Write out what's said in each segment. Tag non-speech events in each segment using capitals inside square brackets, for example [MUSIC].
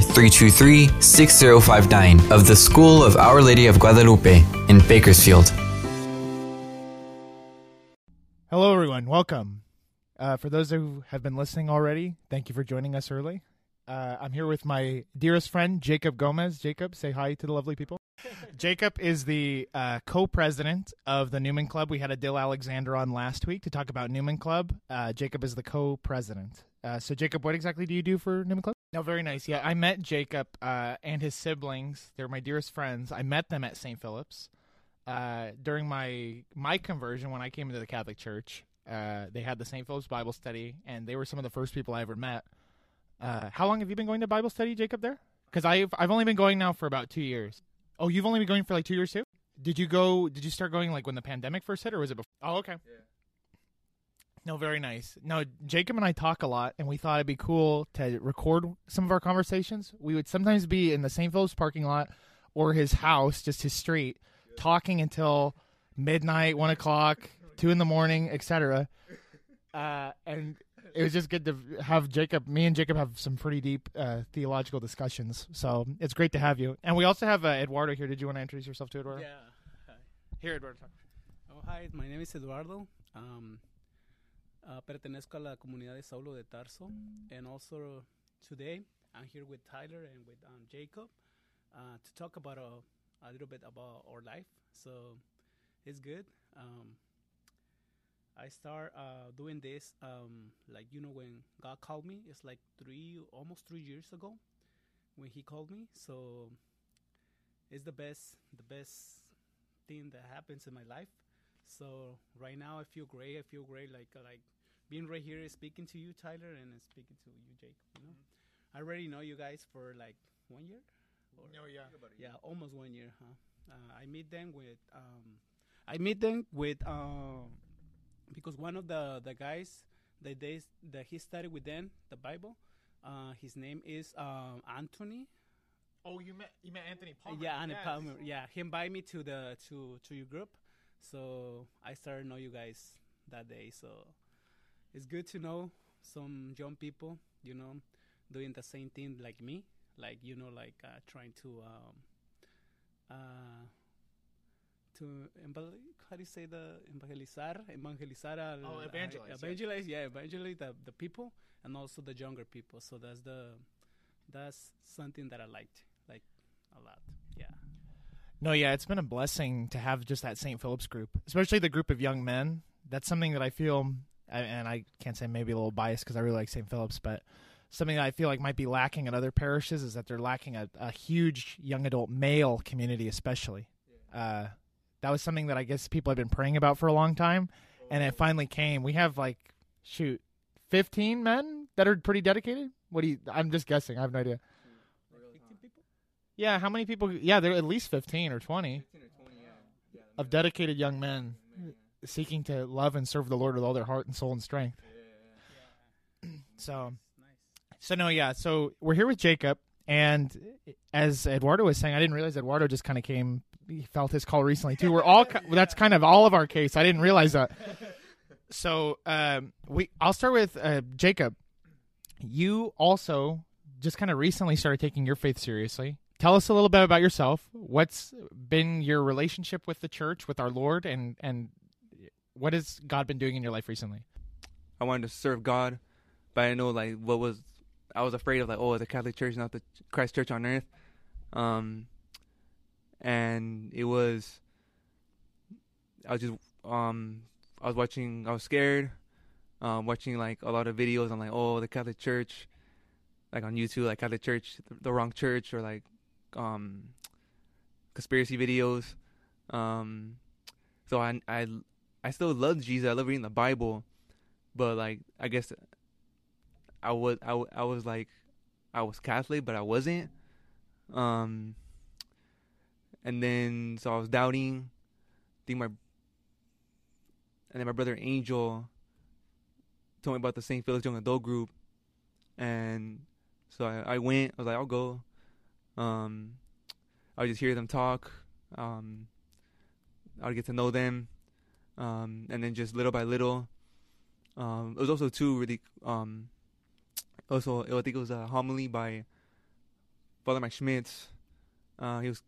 323 6059 of the School of Our Lady of Guadalupe in Bakersfield. Hello, everyone. Welcome. Uh, for those who have been listening already, thank you for joining us early. Uh, I'm here with my dearest friend, Jacob Gomez. Jacob, say hi to the lovely people. [LAUGHS] Jacob is the uh, co president of the Newman Club. We had Adil Alexander on last week to talk about Newman Club. Uh, Jacob is the co president. Uh, so, Jacob, what exactly do you do for Newman Club? No, very nice. Yeah, I met Jacob uh, and his siblings. They're my dearest friends. I met them at St. Philip's uh, during my my conversion when I came into the Catholic Church. Uh, they had the St. Philip's Bible study, and they were some of the first people I ever met. Uh, how long have you been going to Bible study, Jacob? There, because I've I've only been going now for about two years. Oh, you've only been going for like two years too. Did you go? Did you start going like when the pandemic first hit, or was it before? Oh, okay. Yeah. No, very nice. No, Jacob and I talk a lot, and we thought it'd be cool to record some of our conversations. We would sometimes be in the St. Philip's parking lot or his house, just his street, talking until midnight, one o'clock, two in the morning, etc. Uh, and it was just good to have Jacob, me and Jacob have some pretty deep uh, theological discussions. So it's great to have you. And we also have uh, Eduardo here. Did you want to introduce yourself to Eduardo? Yeah. Hi. Here, Eduardo. Oh, hi. My name is Eduardo. Um, uh, pertenezco a la comunidad de Saulo de Tarso. And also today I'm here with Tyler and with um, Jacob uh, to talk about a, a little bit about our life. So it's good. Um, I start uh, doing this um, like you know when God called me. It's like three, almost three years ago when He called me. So it's the best, the best thing that happens in my life. So right now I feel great. I feel great, like like being right here, speaking to you, Tyler, and speaking to you, Jake. You know, I already know you guys for like one year. Or Oh yeah. yeah, almost one year, huh? Uh, I meet them with um, I meet them with um, because one of the the guys that they that he studied with them the Bible, uh, his name is um, Anthony. Oh, you met you met Anthony Palmer. Yeah, Anthony Yes. Palmer. Yeah, he invited me to the to to your group, so I started to know you guys that day. So it's good to know some young people, you know, doing the same thing like me, like you know, like uh, trying to um, uh, to evangel- how do you say the evangelizar, evangelizar al, Oh, evangelize, uh, yes. evangelize, yeah, evangelize the the people and also the younger people. So that's the that's something that I liked like a lot. Yeah. No, yeah, it's been a blessing to have just that St. Philip's group, especially the group of young men. That's something that I feel, and I can't say maybe a little biased because I really like St. Philip's, but something that I feel like might be lacking in other parishes is that they're lacking a, a huge young adult male community, especially. Uh, that was something that I guess people have been praying about for a long time, and it finally came. We have like, shoot, 15 men that are pretty dedicated. What do you? I'm just guessing. I have no idea. Yeah, how many people? Yeah, they're at least 15 or 20 of dedicated young men seeking to love and serve the Lord with all their heart and soul and strength. [CLEARS THROAT] So, so no, yeah. So we're here with Jacob, and as Eduardo was saying, I didn't realize Eduardo just kind of came. He felt his call recently too. We're all ki- that's kind of all of our case. I didn't realize that. [LAUGHS] So um, we, I'll start with uh, Jacob. You also just kind of recently started taking your faith seriously. Tell us a little bit about yourself. What's been your relationship with the church, with our Lord, and and what has God been doing in your life recently? I wanted to serve God, but I know like what was I was afraid of like oh the Catholic Church not the Christ Church on earth, um, and it was I was just um I was watching I was scared, um watching like a lot of videos on like oh the Catholic Church, like on YouTube like Catholic Church the, wrong church or like um conspiracy videos, um so I I I still love Jesus I love reading the Bible but like I guess I was I, I was like I was Catholic, but I wasn't. Um, and then so I was doubting. I think my and then my brother Angel told me about the St. Philip's Young Adult Group, and so I, I went. I was like, I'll go. Um, I would just hear them talk. Um, I would get to know them, um, and then just little by little. Um, it was also too really. Um, also, I think it was a homily by Father Mike Schmitz. Uh, he was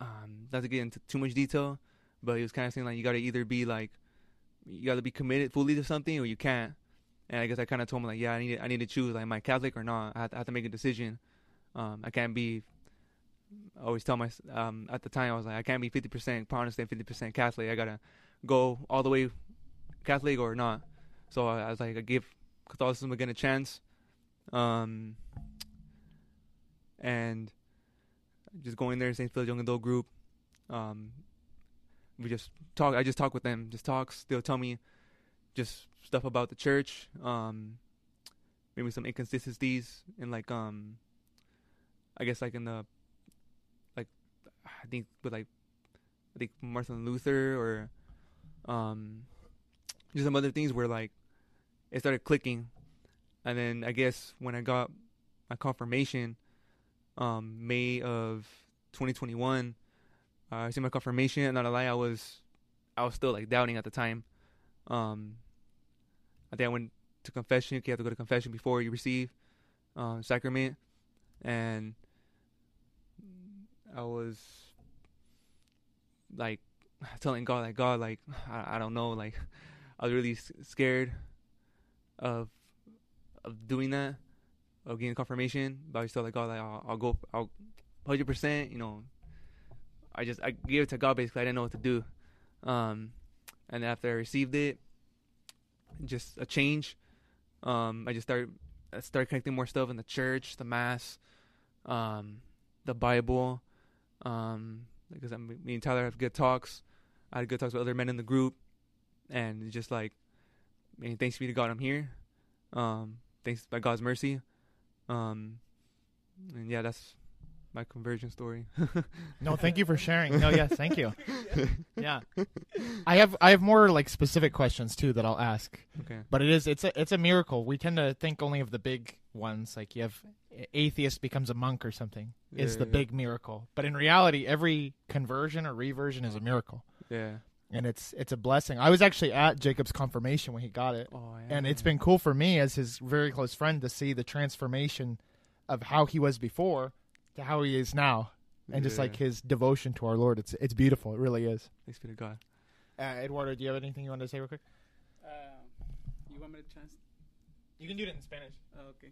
um, not to get into too much detail, but he was kind of saying like you got to either be like you got to be committed fully to something or you can't. And I guess I kind of told him like, yeah, I need to, I need to choose like, am I Catholic or not? I have to, I have to make a decision. Um, I can't be. I always tell my um, at the time I was like, I can't be 50% Protestant, 50% Catholic. I gotta go all the way Catholic or not. So I, I was like, I give Catholicism again a chance. Um, and just going there, St. Phil's Young Adult Group. Um, we just talk. I just talk with them. Just talks. They'll tell me just stuff about the church. Um, maybe some inconsistencies in like um, I guess like in the like I think with like I think Martin Luther or um, just some other things where like it started clicking, and then I guess when I got my confirmation, um, May of 2021. Uh, I see my confirmation. Not a lie, I was, I was still like doubting at the time. Um, I think I went to confession. You have to go to confession before you receive uh, sacrament, and I was like [SIGHS] telling God, like God, like [SIGHS] I, I don't know, like I was really scared of of doing that, of getting confirmation. But I was still like God, like I'll, I'll go, I'll hundred percent. You know, I just I gave it to God basically. I didn't know what to do, um, and after I received it, just a change. Um, I just started I started connecting more stuff in the church, the mass, um, the Bible. Um, because I me and Tyler have good talks. I had good talks with other men in the group, and just like, I mean, thanks be to God, I'm here. Um, thanks by God's mercy. Um, and yeah, that's my conversion story. [LAUGHS] no, thank you for sharing. No, yes, thank you. [LAUGHS] Yeah, I have I have more like specific questions too that I'll ask. Okay. But it is it's a it's a miracle. We tend to think only of the big ones, like you have atheist becomes a monk or something is Yeah, the yeah. big miracle. But in reality, every conversion or reversion is a miracle, Yeah. and it's it's a blessing. I was actually at Jacob's confirmation when he got it. Oh, and it's been cool for me as his very close friend to see the transformation of how he was before to how he is now and just like his devotion to our lord it's it's beautiful it really is Thanks be to God. uh, eduardo do you have anything you want to say real quick Uh, you want me to trans? you can do it in spanish Uh, okay.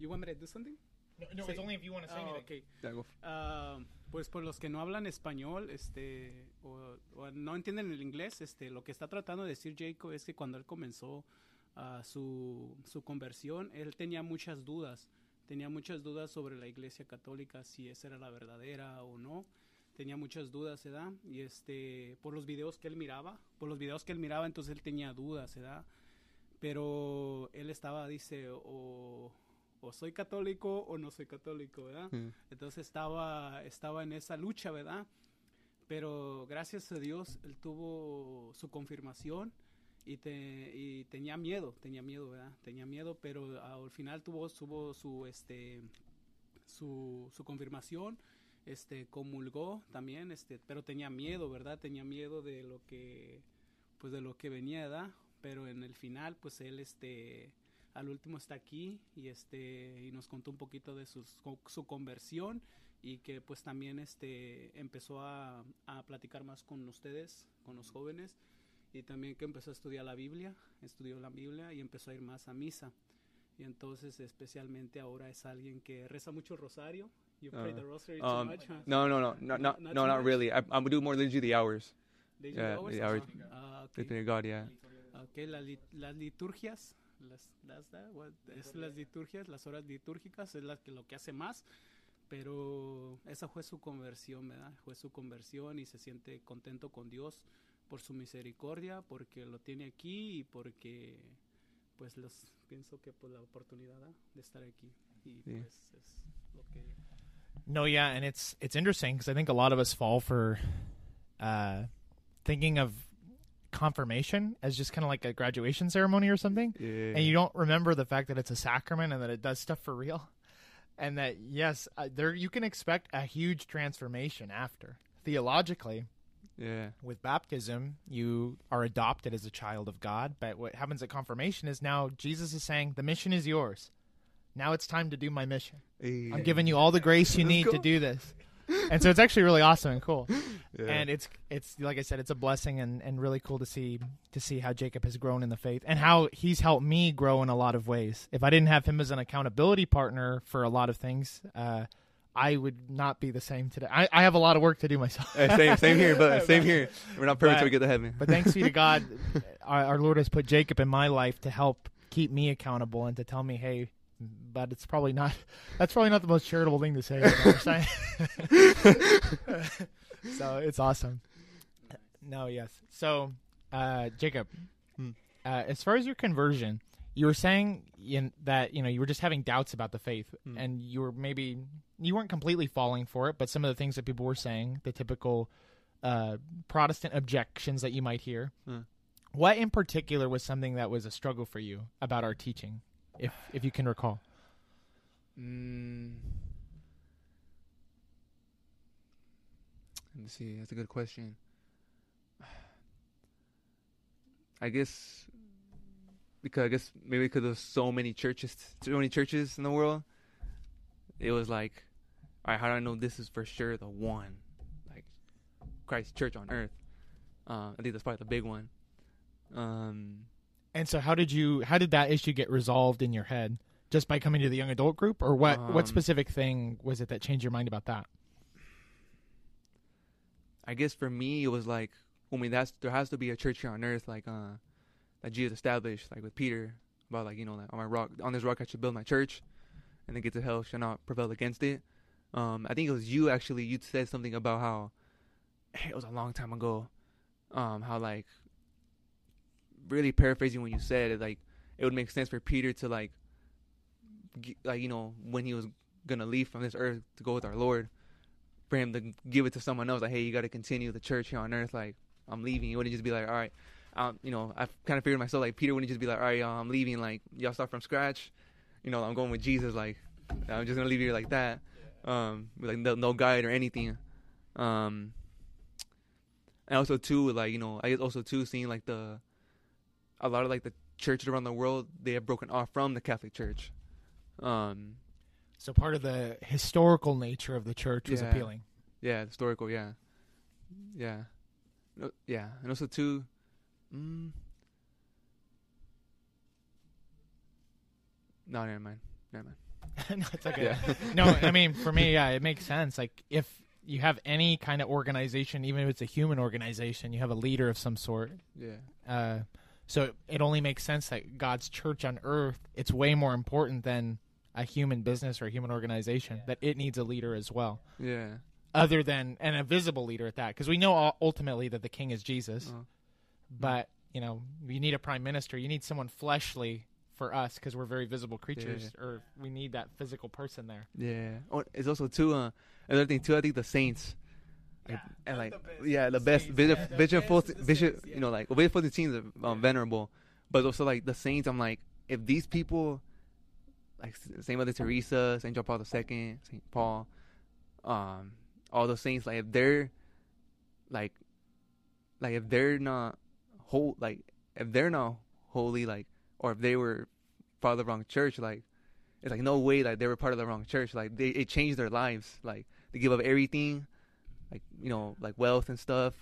You want me to do something? No, no Sí. it's only if you want to say Oh, anything okay. Ah, pues por los que no hablan español, este, o, o no entienden el inglés, este, lo que está tratando de decir Jacob es que cuando él comenzó ah, su, su conversión, él tenía muchas dudas, tenía muchas dudas sobre la Iglesia Católica, si esa era la verdadera o no, tenía muchas dudas, ¿verdad? Y este, por los videos que él miraba, por los videos que él miraba, entonces él tenía dudas, ¿verdad? Pero él estaba, dice, o, o soy católico o no soy católico, ¿verdad? Mm. Entonces estaba, estaba en esa lucha, ¿verdad? Pero gracias a Dios él tuvo su confirmación y, te, y tenía miedo, tenía miedo, ¿verdad? Tenía miedo, pero al final tuvo, tuvo su, este, su, su confirmación, este, comulgó también, este, pero tenía miedo, ¿verdad? Tenía miedo de lo que, pues de lo que venía, ¿verdad? Pero en el final, pues él, este, al último está aquí y este y nos contó un poquito de sus- su, su conversión y que pues también este empezó a, a platicar más con ustedes, con los jóvenes y también que empezó a estudiar la Biblia, estudió la Biblia y empezó a ir más a misa. Y entonces especialmente ahora es alguien que reza mucho el rosario. You pray the rosary too Um, much, no, no, no, no, no, not no, not really. I, I'm gonna do more liturgy the hours. Always- the hours. Ah, be to God, yeah. Ok, la li- las liturgias, las, las da- what- es las liturgias, las horas litúrgicas es la que, lo que hace más, pero esa fue su conversión, ¿verdad? Fue su conversión y se siente contento con Dios por su misericordia, porque lo tiene aquí y porque, pues, los pienso que por la oportunidad ¿verdad? de estar aquí. y Sí. pues es lo que No, yeah, and it's it's interesting because I think a lot of us fall for uh, thinking of confirmation as just kind of like a graduation ceremony or something, Yeah. and you don't remember the fact that it's a sacrament and that it does stuff for real, and that yes, uh, there you can expect a huge transformation after theologically. yeah. With baptism, you are adopted as a child of God, but what happens at confirmation is now Jesus is saying the mission is yours. Now it's time to do my mission. I'm giving you all the grace you Let's need to do this. And so it's actually really awesome and cool. [LAUGHS] Yeah. And it's it's like I said, it's a blessing and, and really cool to see to see how Jacob has grown in the faith and how he's helped me grow in a lot of ways. If I didn't have him as an accountability partner for a lot of things, uh, I would not be the same today. I, I have a lot of work to do myself. Same, same here, but [LAUGHS] same here. We're not perfect But- till we get to heaven. But thanks be to God, [LAUGHS] our, our Lord has put Jacob in my life to help keep me accountable and to tell me, hey, but it's probably not. [LAUGHS] That's probably not the most charitable thing to say. [LAUGHS] you know what I'm saying? [LAUGHS] so it's awesome. No, yes. So, uh, Jacob, Hmm. uh, as far as your conversion, you were saying in, that you know you were just having doubts about the faith, Hmm. and you were maybe you weren't completely falling for it, but some of the things that people were saying, the typical uh, Protestant objections that you might hear. Hmm. What in particular was something that was a struggle for you about our teaching, if if you can recall? Mm. Let me see. That's a good question. I guess because I guess maybe because there's so many churches, so many churches in the world. It was like, all right, how do I know this is for sure the one, like Christ Church on earth? Uh, I think that's probably the big one. Um, And so, how did you? How did that issue get resolved in your head? Just by coming to the young adult group, or what? what Um, specific thing was it that changed your mind about that? I guess for me it was like I mean that's there has to be a church here on earth like uh that Jesus established like with Peter about like you know like on my rock on this rock I should build my church and the gates of hell shall not prevail against it. Um I think it was you actually you said something about how [SIGHS] it was a long time ago um how like really paraphrasing when you said it like it would make sense for Peter to like g- like you know when he was gonna leave from this earth to go with our Lord for him to give it to someone else like hey you got to continue the church here on earth like i'm leaving. He wouldn't just be like all right um, you know i kind of figured myself like peter wouldn't just be like all right y'all, i'm leaving like y'all start from scratch you know i'm going with jesus like i'm just gonna leave you like that. Um with, like no, no guide or anything. Um and also too like you know i guess also too seeing like the a lot of like the churches around the world they have broken off from the catholic church um So part of the historical nature of the church was Yeah. appealing. Yeah, historical. Yeah, yeah, no, yeah, and also too. Mm, no, never mind. Never mind. [LAUGHS] no, it's okay. Yeah. no, I [LAUGHS] mean for me, yeah, it makes sense. Like if you have any kind of organization, even if it's a human organization, you have a leader of some sort. Yeah, Uh, so it only makes sense that God's church on earth, it's way more important than a human business or a human organization. That it needs a leader as well, yeah, other than and a visible leader at that, because we know ul- ultimately that the king is Jesus. Uh, But you know, you need a prime minister. You need someone fleshly for us because we're very visible creatures, or we need that physical person there. yeah. Oh, it's also too. Uh, another thing too. I think the saints. Like, and like, the yeah, the best. Saints, Bishop, yeah, the Bishop, best Fulton- is the Bishop. You know, yeah. like Obey Fulton Sheen's are um, Yeah. venerable, but also like the saints. I'm like, if these people, like S- Saint Mother Teresa, Saint John Paul II, Saint Paul, um, all those saints, like if they're, like, like if they're not whole, like if they're not holy, like, or if they were part of the wrong church, like, it's like no way, like they were part of the wrong church, like they it changed their lives, like they give up everything, like you know, like wealth and stuff,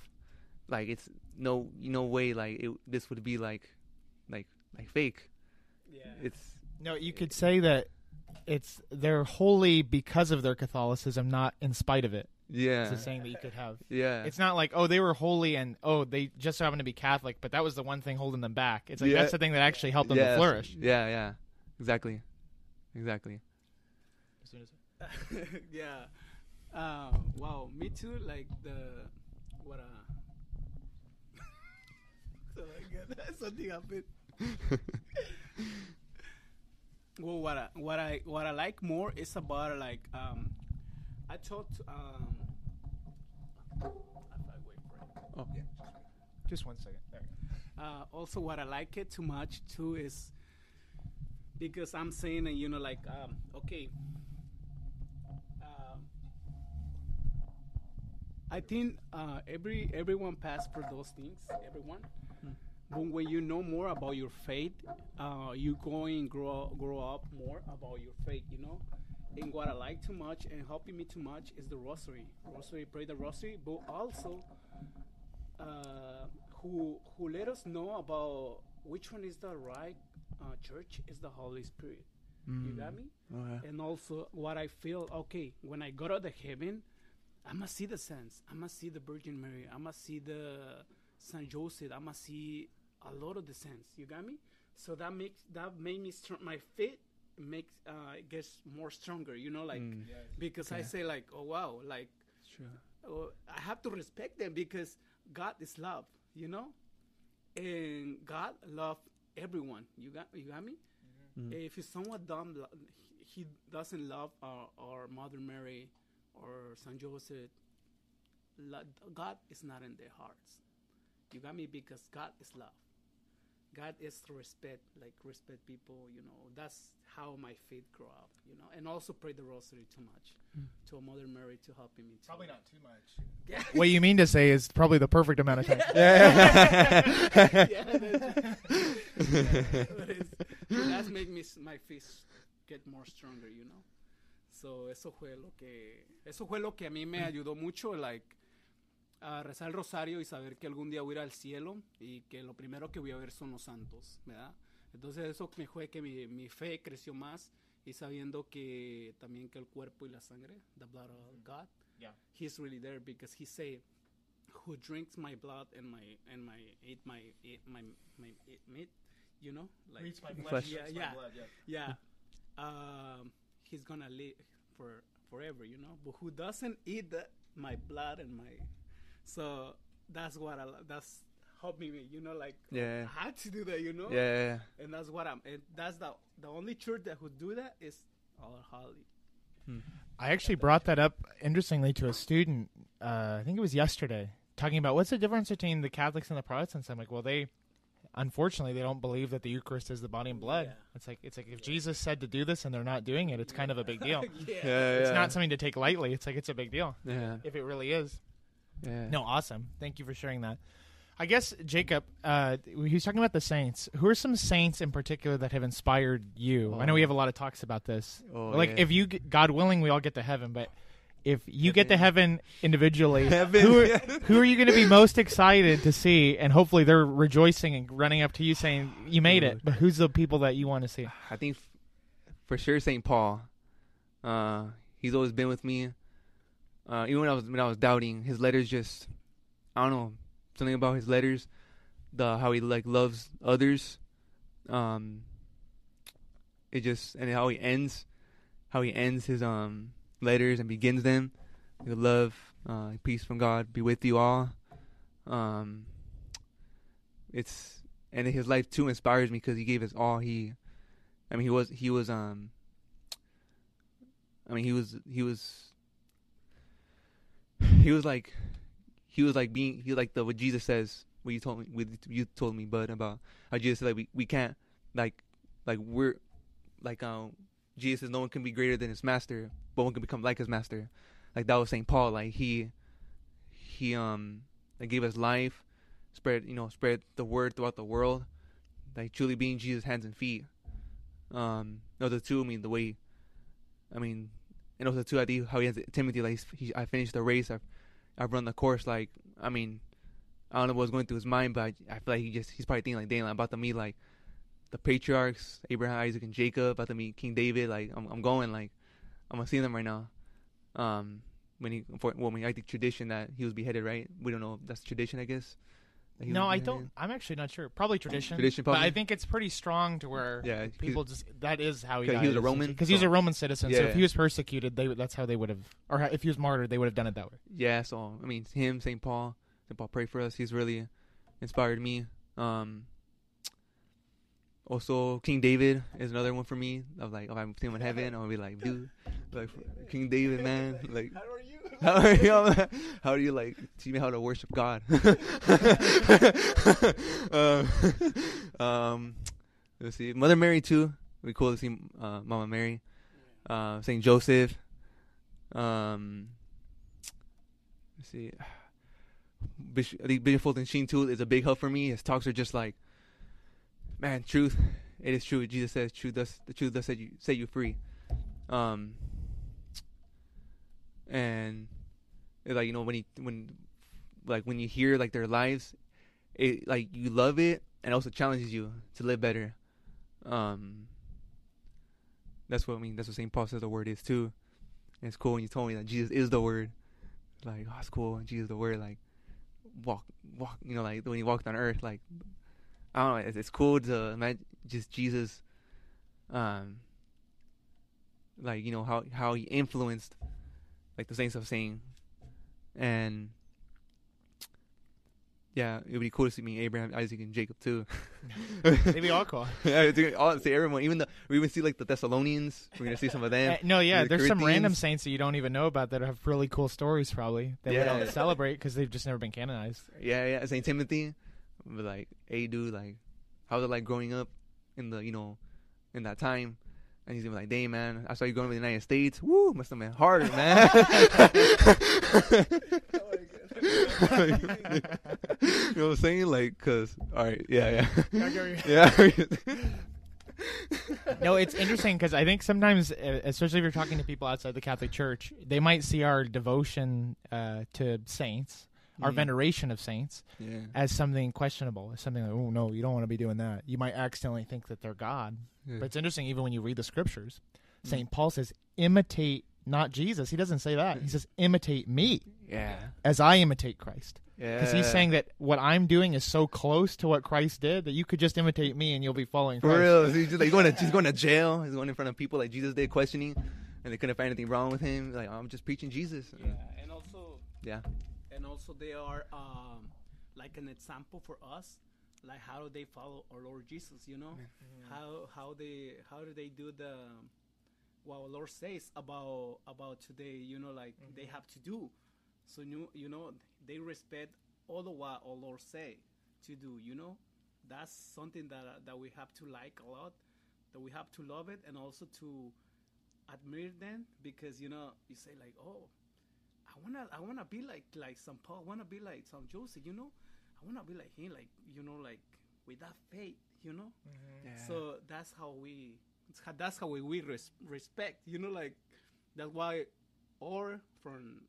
like it's no, no way, like it, this would be like, like, like fake. Yeah. It's No, you could say that it's they're holy because of their Catholicism, not in spite of it. yeah, It's a saying that you could have. yeah, It's not like oh they were holy and oh they just happened to be Catholic, but that was the one thing holding them back. It's like Yeah. that's the thing that actually helped them yeah, to flourish. Yeah, yeah, exactly, exactly. [LAUGHS] yeah. Uh, wow, me too. Like the what uh oh my God, something happened. [LAUGHS] well, what I, what I what I like more is about like um, I talked um. if I wait for it. Just one second. There. Uh, also, what I like it too much too is because I'm saying, and you know, like, um, okay, um, I think uh, every everyone passed for those things, everyone. But when you know more about your faith, uh, you going grow grow up more about your faith, you know. And what I like too much and helping me too much is the rosary. Rosary, pray the rosary, but also uh, who who let us know about which one is the right uh, church is the Holy Spirit. You got me? Okay. And also what I feel, okay, when I go to the heaven, I must see the saints. I must see the Virgin Mary. I must see the Saint Joseph. I must see a lot of the saints. You got me? So that makes that made me str- my faith makes uh gets more stronger. You know, like Mm. because I say like, oh wow, like Sure. oh, I have to respect them because God is love, you know, and God love everyone. You got you got me. If it's somewhat dumb, he he doesn't love our, our Mother Mary or San Jose, God is not in their hearts. You got me because God is love. God is respect, like respect people. You know, that's how my faith grew up. You know, and also pray the rosary too much hmm. to a Mother Mary to helping me. Too. Probably not too much. Yeah. [LAUGHS] What you mean to say is probably the perfect amount of time. [LAUGHS] yeah, that's, [LAUGHS] but it's, that's make me my face get more stronger, you know. So eso fue lo que eso fue lo que a mí me ayudó mucho, like a rezar el rosario y saber que algún día voy a ir al cielo y que lo primero que voy a ver son los santos, ¿verdad? Entonces eso me fue que mi, mi fe creció más y sabiendo que también que el cuerpo y la sangre, the blood of God, Yeah. He's really there because He say, "Who drinks my blood and my and my eat my eat my my eat meat, you know, like my [LAUGHS] Flesh. Yeah, drinks my yeah. blood, yeah, um, he's gonna live for forever, you know. But who doesn't eat the, my blood and my, so that's what I that's helped me, you know, like Yeah. I had to do that, you know. Yeah. And that's what I'm. And that's the the only church that would do that is our Holly. I actually brought that up interestingly to a student. Uh, I think it was yesterday, talking about what's the difference between the Catholics and the Protestants. I'm like, well, they unfortunately they don't believe that the Eucharist is the body and blood. Yeah. It's like it's like if Jesus said to do this and they're not doing it, it's kind of a big deal. [LAUGHS] yeah. Yeah. It's yeah. not something to take lightly. It's like it's a big deal Yeah. if it really is. Yeah. No, awesome. Thank you for sharing that. I guess Jacob, uh, he was talking about the saints. Who are some saints in particular that have inspired you? I know we have a lot of talks about this. Oh, like, yeah. if you, g- God willing, we all get to heaven, but if you get to heaven individually, [LAUGHS] Heaven, who are, yeah. who are you going to be most excited to see? And hopefully, they're rejoicing and running up to you saying, "You made it." But who's the people that you want to see? I think f- for sure St. Paul. Uh, he's always been with me. Uh, even when I was when I was doubting, his letters just I don't know something about his letters, the how he like loves others. Um, it just and how he ends, how he ends his um letters and begins them. With love, uh, peace from God be with you all. Um, it's and his life too inspires me because he gave us all he I mean he was he was um I mean he was he was he was like he was like being he was like the what Jesus says what you told me what you told me bud about how Jesus said like we, we can't like like we're like um Jesus says no one can be greater than his master but one can become like his master like that was Saint Paul like he he um like gave us life spread you know spread the word throughout the world like truly being Jesus' hands and feet. Um, those are two. I mean, the way, I mean, and also too, I think how he has Timothy. Like, he, I finished the race. I've, I've run the course. Like, I mean, I don't know what's going through his mind, but I, I feel like he just he's probably thinking like, damn, I'm about to meet like the patriarchs, Abraham, Isaac, and Jacob. About to meet King David. Like, I'm, I'm going. Like, I'm gonna see them right now. Um, when he, for, well, I mean, I think tradition that he was beheaded, right? We don't know. if That's tradition, I guess. No, I don't. I'm actually not sure. Probably tradition. Tradition, But I think it's pretty strong to where Yeah, people just that is how he died. he was a Roman, because he was a Roman citizen. So Yeah. if he was persecuted, they that's how they would have, or if he was martyred, they would have done it that way. yeah, so I mean, him, St. Paul, St. Paul, pray for us. He's really inspired me. Um, also King David is another one for me. Of like, if I'm seeing him in heaven, I'm gonna be like, dude, like King David, man. Like, How are you? [LAUGHS] how are you? How do you like teach me how to worship God? um, [LAUGHS] [LAUGHS] um, let's see, Mother Mary too. It'd be cool to see uh, Mama Mary, uh, Saint Joseph. Um, let's see, [SIGHS] Bishop, I think Bishop Fulton Sheen too is a big help for me. His talks are just like, man, truth. It is true. Jesus says, "Truth does the truth does set you set you free." Um, and like you know when he when like when you hear like their lives, it like you love it and also challenges you to live better. Um, that's what I mean. That's what Saint Paul says the word is too. And it's cool when you told me that Jesus is the word. Like, oh, it's cool. when Jesus is the word. Like, walk, walk. You know, like when he walked on earth. Like, I don't know. It's, it's cool to imagine just Jesus. Um, like you know how how he influenced, like the saints of saying, and yeah, it would be cool to see me Abraham, Isaac, and Jacob too. [LAUGHS] They'd be all cool. [LAUGHS] yeah, all, see everyone. Even the we even see like the Thessalonians. We're gonna see some of them. Uh, [LAUGHS] no, yeah, the there's some random saints that you don't even know about that have really cool stories, probably that we Yeah. don't celebrate because they've just never been canonized. Yeah, yeah. Saint Timothy, but like, hey, dude, like, how was it like growing up in the you know, in that time? And he's gonna be like, "Dang, man, I saw you going to the United States. Woo, must have been harder, man." [LAUGHS] you know what I'm saying? Like, cause, all right, yeah, yeah, yeah. [LAUGHS] no, it's interesting because I think sometimes, uh, especially if you're talking to people outside the Catholic Church, they might see our devotion uh, to saints, our Mhm. veneration of saints, yeah. as something questionable, as something like, oh no, you don't want to be doing that. You might accidentally think that they're God. yeah. But it's interesting, even when you read the scriptures, Mm. Saint Paul says, imitate not Jesus. He doesn't say that. He says, imitate me yeah, as I imitate Christ. yeah. Because he's saying that what I'm doing is so close to what Christ did that you could just imitate me and you'll be following For Christ. real, he's just like going to he's going to jail. He's going in front of people like Jesus did, questioning, and they couldn't find anything wrong with him. Like I'm just preaching Jesus. Yeah, and also Yeah. And also they are um, like an example for us like how do they follow our lord jesus you know? How how they how do they do the what our lord says about about today you know like they have to do. So you you know they respect all the what our lord say to do you know? That's something that uh, that we have to like a lot that we have to love it and also to admire them because you know you say like oh I wanna I wanna be like like some Paul. I wanna be like some Joseph. You know, I wanna be like him. Like you know, like with that faith. You know. So that's how we. That's how we, we res- respect. You know, like that's why, or from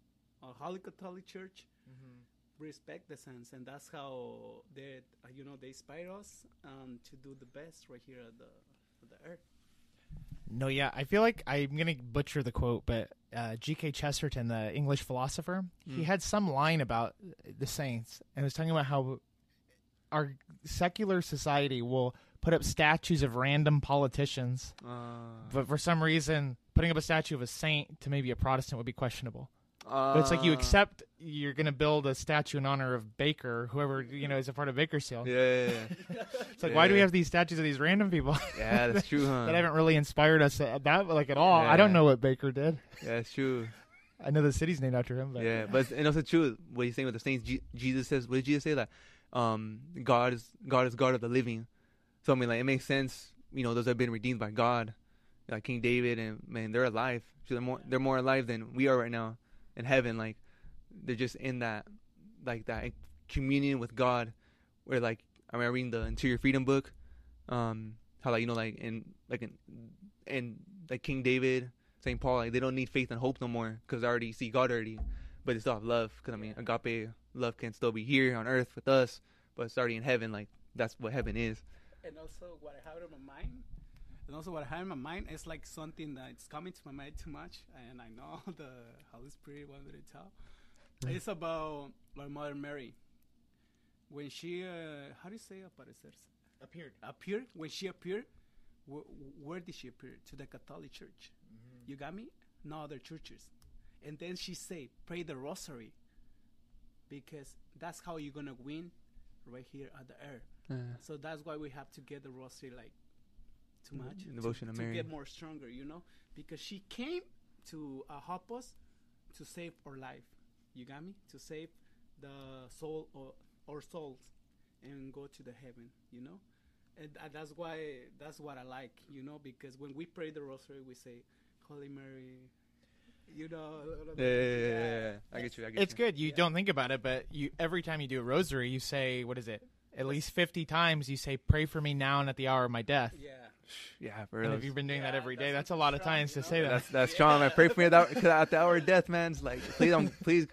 a Holy Catholic Church, respect the saints, and that's how they uh, you know they inspire us um, to do the best right here at the at the earth. No, yeah, I feel like I'm gonna butcher the quote, but uh, G.K. Chesterton, the English philosopher, he Mm. had some line about the saints and was talking about how our secular society will put up statues of random politicians, Uh, but for some reason, putting up a statue of a saint to maybe a Protestant would be questionable. But it's like you accept you're gonna build a statue in honor of Baker, whoever you know is a part of Bakersfield. Yeah, yeah, yeah. [LAUGHS] It's like why do we have these statues of these random people yeah, that's [LAUGHS] true, huh? that haven't really inspired us at that like at all? I don't know what Baker did. yeah, that's true. I know the city's named after him, but Yeah, but and also true what he's saying with the saints. Je- Jesus says, what did Jesus say that? Um, God is God is God of the living. So I mean, like it makes sense. You know, those have been redeemed by God, like King David, and man, they're alive. So they're more they're more alive than we are right now in heaven. Like they're just in that like that communion with God, where like I mean, I reading the Interior Freedom book, um, how like you know like in like in in like King David, Saint Paul, like they don't need faith and hope no more because they already see God already, but they still love. Because I mean, agape love can still be here on earth with us, but it's already in heaven. Like that's what heaven is. and also what I have in my mind, and also what I have in my mind is like something that's coming to my mind too much, and I know [LAUGHS] the Holy Spirit wanted me to tell. It's about our Mother Mary. When she, uh, how do you say aparecerse? appeared. Appeared. When she appeared, wh- where did she appear? To the Catholic Church. You got me? No other churches. And then she said, pray the rosary. Because that's how you're going to win right here at the earth. So that's why we have to get the rosary like too much. To- devotion to to, Mary. get more stronger, you know, because she came to uh, help us to save our life. You got me? To save the soul or our souls and go to the heaven, you know. And tha- that's why that's what I like, you know, because when we pray the rosary, we say, "Holy Mary," you know. Yeah, yeah, yeah, yeah, yeah. I get you. I get It's you. good. You Yeah. don't think about it, but you every time you do a rosary, you say, "What is it?" At least fifty times. You say, "Pray for me now and at the hour of my death." Yeah. Yeah, for And if you've been doing that every day, that's that's a lot of times you to say that. That's that's strong, man. Pray for me at the, at the hour of [LAUGHS] death, man. It's like, please, don't, please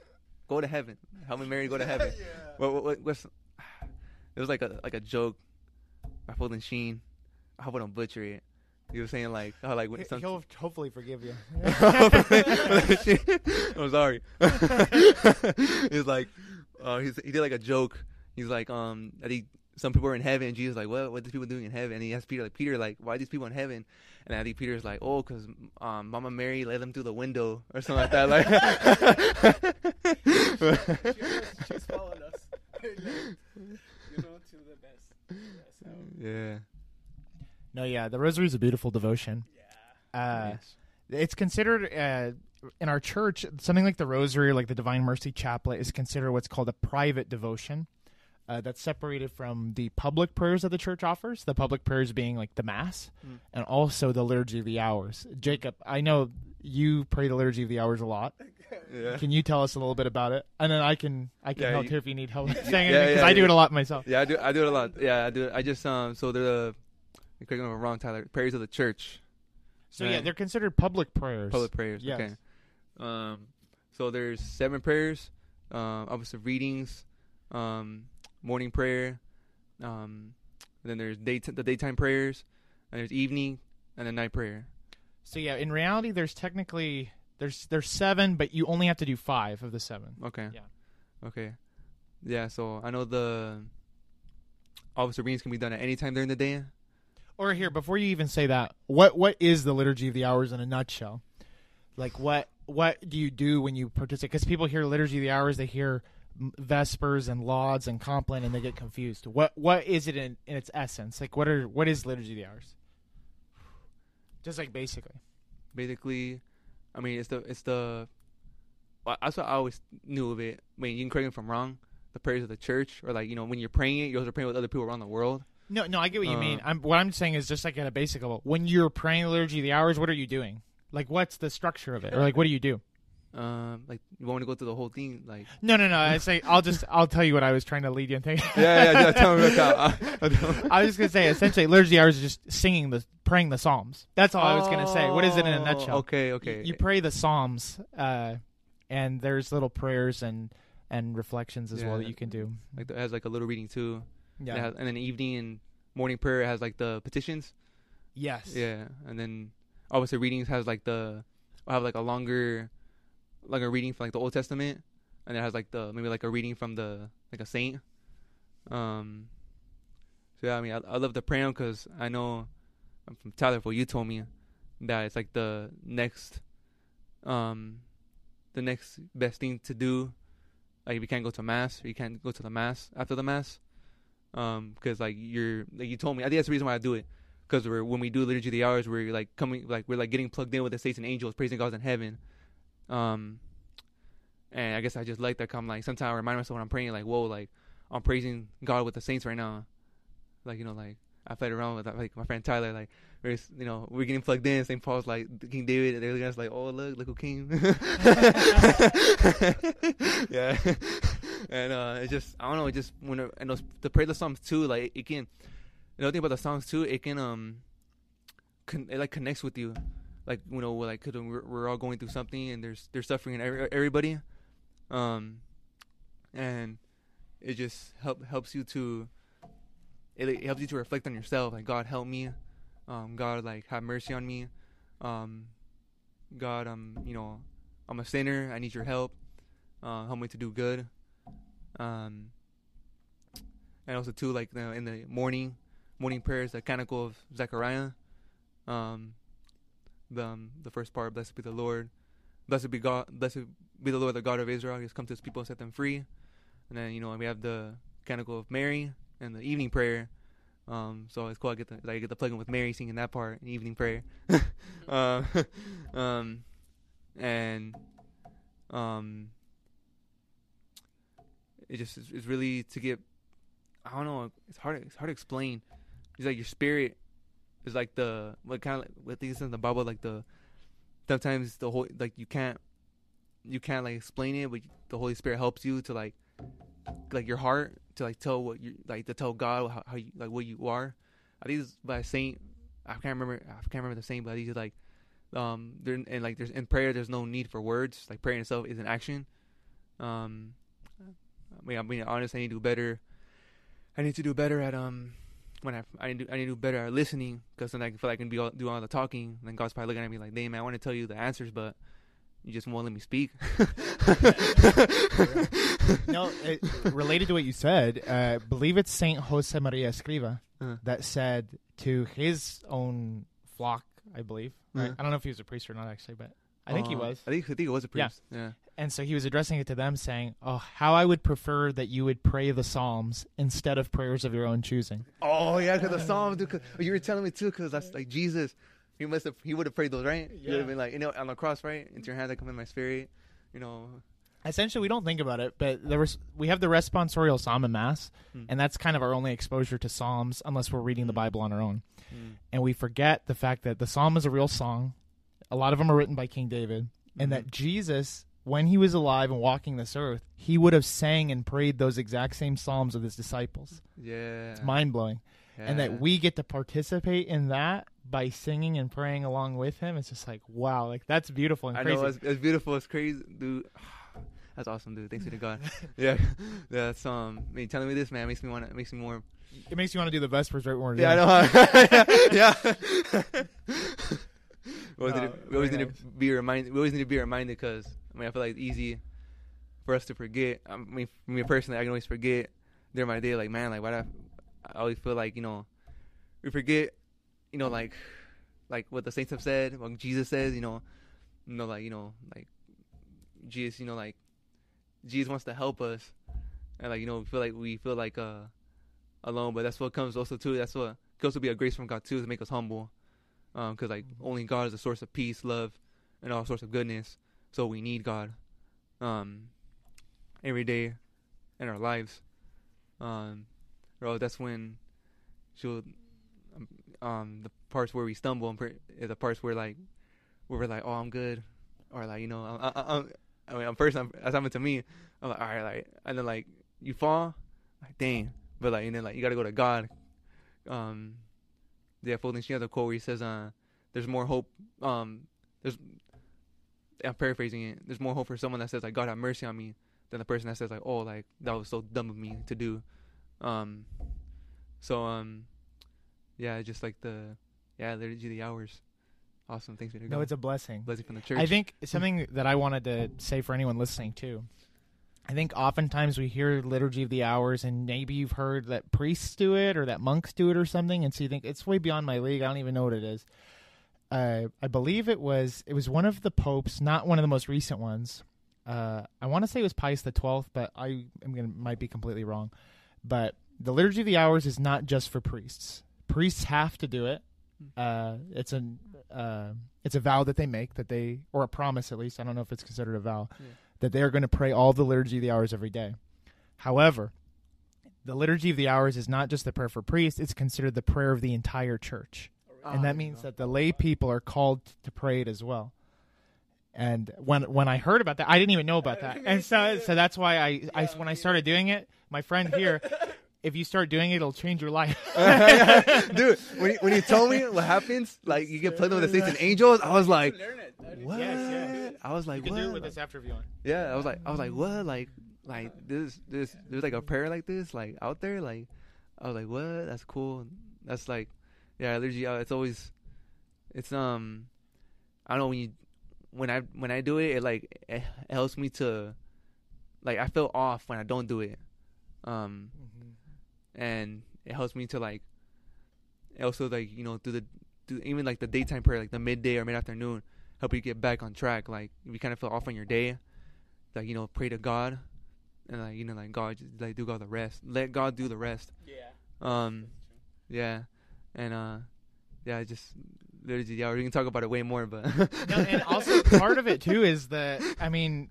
go to heaven. Help me, Mary, go to heaven. What, what, what, what's, [SIGHS] it was like a like a joke. I Fulton Sheen. I hope I don't butcher it. He was saying like, oh, like when He- some, He'll hopefully forgive you. [LAUGHS] I'm sorry. [LAUGHS] he's like, uh, he's, he did like a joke. He's like, um, that think some people are in heaven. And Jesus like, what? What are these people doing in heaven? And he asked Peter, like, Peter, like, why are these people in heaven? And I think Peter's like, oh, because um, Mama Mary let them through the window or something like that. Like, [LAUGHS] She's, she's followed us. [LAUGHS] you know, to the best. Yeah, so, yeah. no, yeah, the rosary is a beautiful devotion. yeah. Uh, Yes. It's considered uh, in our church something like the rosary, like the Divine Mercy Chaplet, is considered what's called a private devotion. Uh, that's separated from the public prayers that the church offers. The public prayers being like the Mass, Mm. and also the Liturgy of the Hours. Jacob, I know you pray the Liturgy of the Hours a lot. [LAUGHS] Yeah. Can you tell us a little bit about it? And then I can I can Yeah, help you- here if you need help [LAUGHS] saying it yeah, because yeah, I do yeah. it a lot myself. Yeah, I do. I do it a lot. Yeah, I do. It. I just um. So the, correct me if I'm wrong, Tyler. Prayers of the church. So yeah, they're considered public prayers. Public prayers. Yes. Okay. Um, so there's seven prayers. Um, obviously readings, um, morning prayer, um, then there's day the daytime prayers, and there's evening and then night prayer. So yeah, in reality, there's technically there's there's seven, but you only have to do five of the seven. Okay. Yeah. Okay. Yeah. So I know the obviously readings can be done at any time during the day. Or here, before you even say that, what what is the liturgy of the hours in a nutshell? Like what what do you do when you participate? Because people hear liturgy of the hours, they hear vespers and lauds and compline, and they get confused. What what is it in, in its essence? Like what are what is liturgy of the hours? Just like basically. basically i mean it's the it's the well, that's what i always knew of it i mean you can correct me if i'm wrong the prayers of the church or like you know when you're praying it you're also praying with other people around the world No, no, I get what you Uh, mean. I'm what I'm saying is just like at a basic level. When you're praying the liturgy of the hours, what are you doing? Like, what's the structure of it, or like, what do you do? Um like you want me to go through the whole thing like No, no, no. I say I'll just [LAUGHS] I'll tell you what I was trying to lead you into. [LAUGHS] yeah yeah, yeah tell me about that [LAUGHS] I was just gonna say essentially liturgy hours is just singing the praying the psalms. That's all I was gonna say. What is it in a Oh, nutshell? okay okay You, you pray the psalms, uh, and there's little prayers and and reflections as well that you can do. like it has like a little reading too Yeah. It has- and then evening and morning prayer has like the petitions Yes. yeah and then obviously readings has like the I have like a longer like a reading from like the Old Testament and it has like the maybe like a reading from the like a saint. Um so yeah I mean I, I love the prayer because I know I'm from Tyler what you told me that it's like the next um the next best thing to do. Like if you can't go to mass you can't go to the mass after the mass. Um because like you're like you told me I think that's the reason why I do it because we're when we do liturgy of the hours we're like coming like we're like getting plugged in with the saints and angels praising God in heaven um and I guess I just like that come like sometimes I remind myself when I'm praying like whoa like I'm praising God with the saints right now. Like you know like I played around with like my friend Tyler like we're just, you know we're getting plugged in. St. Paul's like King David and they're us like oh look look who came. [LAUGHS] Yeah. [LAUGHS] And uh it's just I don't know it just when it- and those to pray the psalms too like it can another thing about the songs too it can um con- it like connects with you like you know like cause we're, we're all going through something and there's there's suffering in every, everybody um and it just help helps you to it, it helps you to reflect on yourself like god help me. Um god like have mercy on me. Um god um you know i'm a sinner. I need your help. Uh help me to do good. Um and also too like the, in the morning morning prayers the canticle of zechariah um the um, the first part blessed be the lord blessed be god blessed be the lord the god of israel he has come to his people and set them free and then you know we have the canticle of mary and the evening prayer Um, so it's cool. I get the I get to plug in with Mary singing that part in evening prayer. um, [LAUGHS] [LAUGHS] um, and um, it just is, is really to get. I don't know. It's hard. It's hard to explain. It's like your spirit is like the what kind of like what things in the Bible like the sometimes the whole like you can't you can't like explain it, but the Holy Spirit helps you to like like your heart to like tell what you like to tell God how, how you like what you are. I think it's by a saint. I can't remember. I can't remember the saint, but he's like um there and like there's in prayer there's no need for words. Like prayer itself is an action. Um, I mean, I mean, honest, I need to do better. I need to do better at um when I I need to, I need to do better at listening because then I feel like I can be all, do all the talking. And then God's probably looking at me like, "Damn, man, I want to tell you the answers, but you just won't let me speak." [LAUGHS] no, it, related to what you said, uh, believe it's Saint Jose Maria Escriva Uh. that said to his own flock, I believe. Right? Uh. I don't know if he was a priest or not, actually, but I think he Uh, was. I think I think it was a priest. Yeah. And so he was addressing it to them, saying, "Oh, how I would prefer that you would pray the Psalms instead of prayers of your own choosing." Oh yeah, because the Psalms. Dude, you were telling me too, because that's like Jesus. He must have. He would have prayed those, right? Yeah. He would have been like, you know, on the cross, right? Into your hands I commend my spirit. You know. Essentially, we don't think about it, but there was we have the responsorial psalm in mass, Hmm. and that's kind of our only exposure to psalms, unless we're reading the Bible on our own. Mm. and we forget the fact that the psalm is a real song. A lot of them are written by King David, and that Mhm. Jesus, when he was alive and walking this earth, he would have sang and prayed those exact same psalms with his disciples. Yeah. It's mind blowing, and that we get to participate in that by singing and praying along with him. It's just like wow, like that's beautiful and I crazy. know it's, it's beautiful. It's crazy, dude. [SIGHS] That's awesome, dude. Thanks be to God. [LAUGHS] yeah, yeah. [LAUGHS] That's um. I mean, telling me this, man, makes me want. to Makes me more. it makes you want to do the Vespers right when we're Yeah, I know. [LAUGHS] Yeah. We always, need, to, we always need to be reminded. We always need to be reminded because I mean I feel like it's easy for us to forget. I mean, for me personally, I can always forget during my day. Like man, like why do I, I always feel like you know we forget. You know, like like what the saints have said, what Jesus says. You know, you know, like you know, like Jesus. You know, like Jesus wants to help us, and like you know, we feel like we feel like uh alone. But that's what comes also too. That's what could to be a grace from God too to make us humble. Um, cause like only God is a source of peace, love, and all sorts of goodness. So we need God, um, every day in our lives. Um, bro, that's when she'll, um, um, the parts where we stumble and the parts where like, where we're like, oh, I'm good, or like you know, I, I, I, I mean, I'm first, I'm, that's happened to me. I'm like, all right, like, and then like you fall, like dang, but like, and then like you gotta go to God. Um, yeah, Fulton Sheen has a quote where he says, "Uh, there's more hope. Um, there's." I'm paraphrasing it. There's more hope for someone that says like God have mercy on me than the person that says like, oh, like that was so dumb of me to do. Um, so um, yeah, just like the yeah, liturgy of the hours. Awesome. Thanks God. No, it's a blessing. blessing from the church. I think something that I wanted to say for anyone listening too. I think oftentimes we hear liturgy of the hours, and maybe you've heard that priests do it or that monks do it or something, and so you think it's way beyond my league. I don't even know what it is. Uh, I believe it was it was one of the popes, not one of the most recent ones. Uh, I want to say it was Pius the Twelfth, but I am gonna might be completely wrong. But the liturgy of the hours is not just for priests. Priests have to do it. Uh, it's an uh, it's a vow that they make that they or a promise at least. I don't know if it's considered a vow Yeah. That they are going to pray all the liturgy of the hours every day. However, the liturgy of the hours is not just the prayer for priests; it's considered the prayer of the entire church, and that means that the lay people are called to pray it as well. And when when I heard about that, I didn't even know about that, and so so that's why I, I when I started doing it, my friend here, if you start doing it, it'll change your life. [LAUGHS] dude. When you, when you told me what happens, like you get plugged in with the saints and angels, I was like, learn it. That is- what? Yes, yes. I was like, you can what? do it with this after if you want. Yeah, I was like, I was like, what? Like, like this, this, there's like a prayer like this, like out there. Like, I was like, what? That's cool. That's like, yeah, liturgy. Uh, it's always, it's um, I don't know when you, when I when I do it, it like it helps me to, like I feel off when I don't do it, um, and it helps me to like, also like you know do the do even like the daytime prayer, like the midday or mid afternoon, help you get back on track. Like if you kind of feel off on your day, like you know pray to God, and like you know like God just like do God the rest. Let God do the rest. Yeah. Um, Yeah, and uh, yeah, I just liturgy. Yeah, we can talk about it way more, but no, and [LAUGHS] also part of it too is that I mean,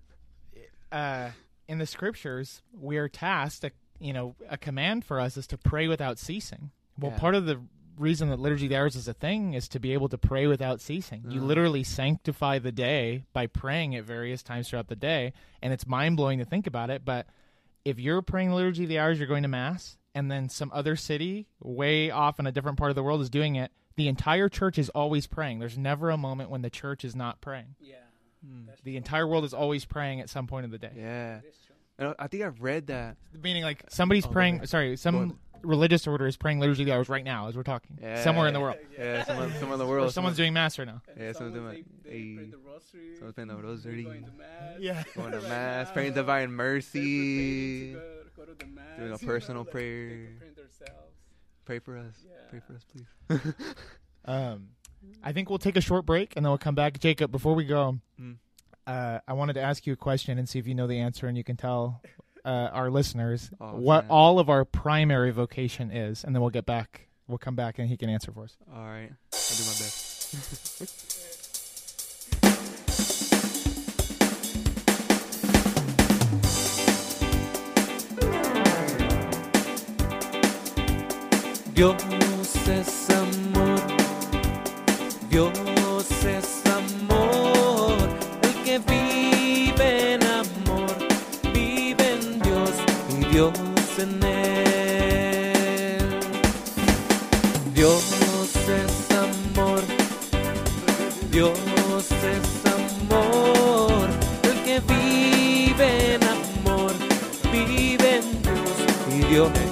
uh, in the scriptures, we are tasked. A, you know, a command for us is to pray without ceasing. Well, Yeah. part of the reason that liturgy of the hours is a thing is to be able to pray without ceasing. You Uh. literally sanctify the day by praying at various times throughout the day, and it's mind blowing to think about it. But if you're praying the liturgy of the hours, you're going to mass, and then some other city way off in a different part of the world is doing it. The entire church is always praying. There's never a moment when the church is not praying. Yeah. That's The entire world is always praying at some point of the day. yeah, That is true. And I think I've read that. Meaning, like somebody's Oh, praying. ahead. Sorry, some religious order is praying liturgy of the hours right now as we're talking. Yeah. Somewhere in the world, Yeah, someone, someone in the or world. someone's doing mass right now. Yeah, someone's doing they a- pray the rosary. someone's praying the rosary. Going to mass. Yeah. Going to Right mass, now, praying divine they're mercy. preparing to go, go to the mass, Doing a [LAUGHS] you know, personal like, prayer. They prepare themselves. Pray for us. Yeah. Pray for us, please. [LAUGHS] Um, I think we'll take a short break and then we'll come back. Jacob, before we go, Mm. Uh, I wanted to ask you a question and see if you know the answer and you can tell uh, our listeners Oh, what man. all of our primary vocation is, and then we'll get back. We'll come back and he can answer for us. All right, I'll do my best. Dios es amor, Dios Dios en él. Dios es amor, Dios es amor, el que vive en amor, vive en Dios. Y Dios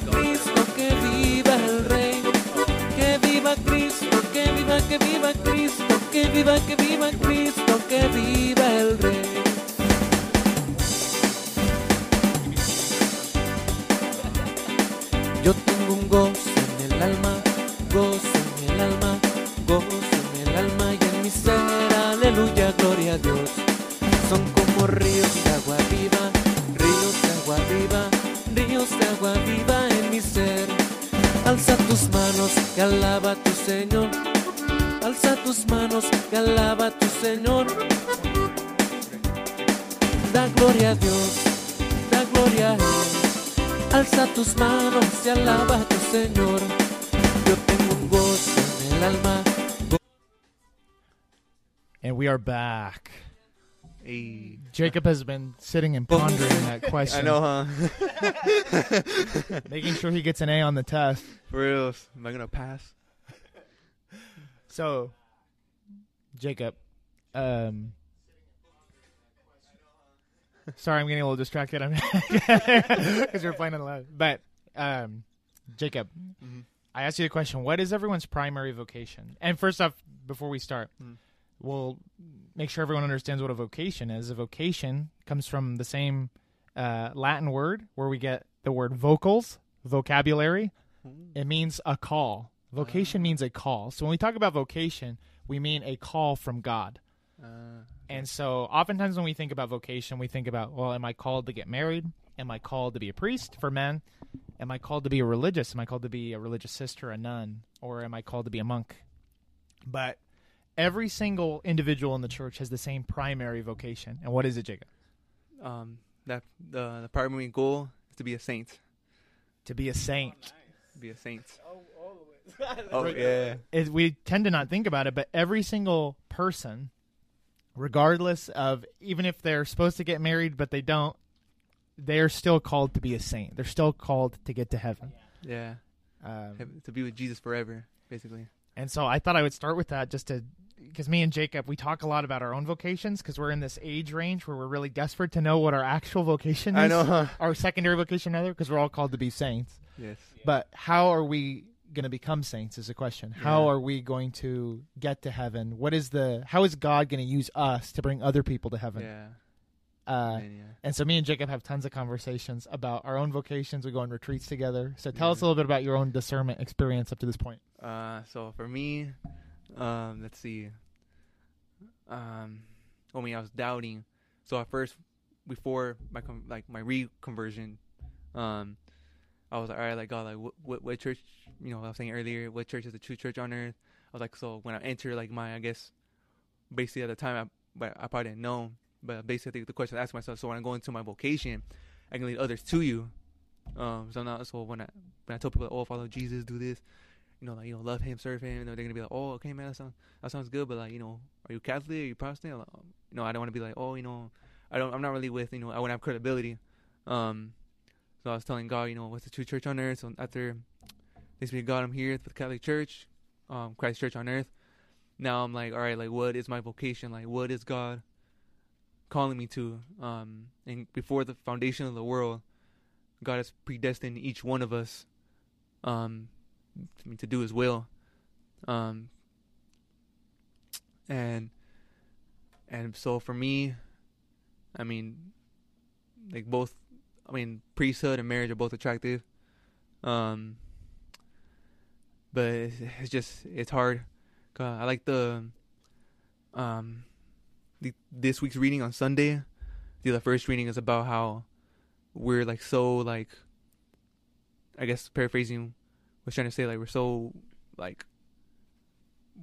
viva, Cristo, que viva el Rey. Que viva Cristo, que viva, que viva Cristo, que viva, que viva Jacob has been sitting and pondering that [LAUGHS] question. I know, huh? [LAUGHS] Making sure he gets an A on the test. For real. Am I gonna pass? So, Jacob, um, sorry, I'm getting a little distracted. I'm [LAUGHS] because we're playing on the. But um, Jacob, Mhm. I asked you the question: What is everyone's primary vocation? And first off, before we start, Mhm. we'll make sure everyone understands what a vocation is. A vocation comes from the same uh, Latin word where we get the word vocals, vocabulary. It means a call. Vocation means a call. So when we talk about vocation, we mean a call from God. Uh, And so oftentimes when we think about vocation, we think about, well, am I called to get married? Am I called to be a priest for men? Am I called to be a religious? Am I called to be a religious sister, a nun? Or am I called to be a monk? But every single individual in the church has the same primary vocation. And what is it, Jacob? um, that the the primary goal is to be a saint. To be a saint. Be a saint. Oh, all the way. Oh [LAUGHS] yeah. It, we tend to not think about it, but every single person, regardless of even if they're supposed to get married but they don't, they're still called to be a saint. They're still called to get to heaven. Yeah. Um, To be with Jesus forever, basically. and so I thought I would start with that just to because me and Jacob we talk a lot about our own vocations because we're in this age range where we're really desperate to know what our actual vocation is. I know. Huh? Our secondary vocation, rather, because we're all called to be saints. Yes. But how are we going to become saints? Is the question. How Yeah. are we going to get to heaven? What is the? How is God going to use us to bring other people to heaven? Yeah. Uh, Man, yeah. and so me and Jacob have tons of conversations about our own vocations. We go on retreats together. So tell us a little bit about your own discernment experience up to this point. Uh, so for me, um, let's see. Um, I mean, I was doubting. So at first, before my con- like my reconversion, um, I was like, all right, like God, like what, what what church? You know, I was saying earlier, what church is the true church on earth? I was like, so when I enter like my, I guess, basically at the time, I but I probably didn't know, but basically the question I asked myself, so when I go into my vocation, I can lead others to you. Um, so now, so when I when I tell people, oh, follow Jesus, do this, you know, like you know, love him, serve him. Know, they're gonna be like, oh, okay, man, that sounds that sounds good, but like, you know, are you Catholic? Are you Protestant? Like, you know, I don't want to be like, oh, you know, I don't, I'm not really with, you know, I want to have credibility. Um, so I was telling God, you know, what's the true church on earth? So after thanks be to God, I'm here with the Catholic Church, um, Christ Church on earth. Now I'm like, all right, like, what is my vocation? Like, what is God calling me to? Um, and before the foundation of the world, God has predestined each one of us, um, I mean, to do His will, um, and and so for me, I mean, like both, I mean, priesthood and marriage are both attractive, um, but it's, it's just it's hard. 'Cause I like the, um, the, this week's reading on Sunday. The, the first reading is about how we're like so like I guess paraphrasing was trying to say like we're so like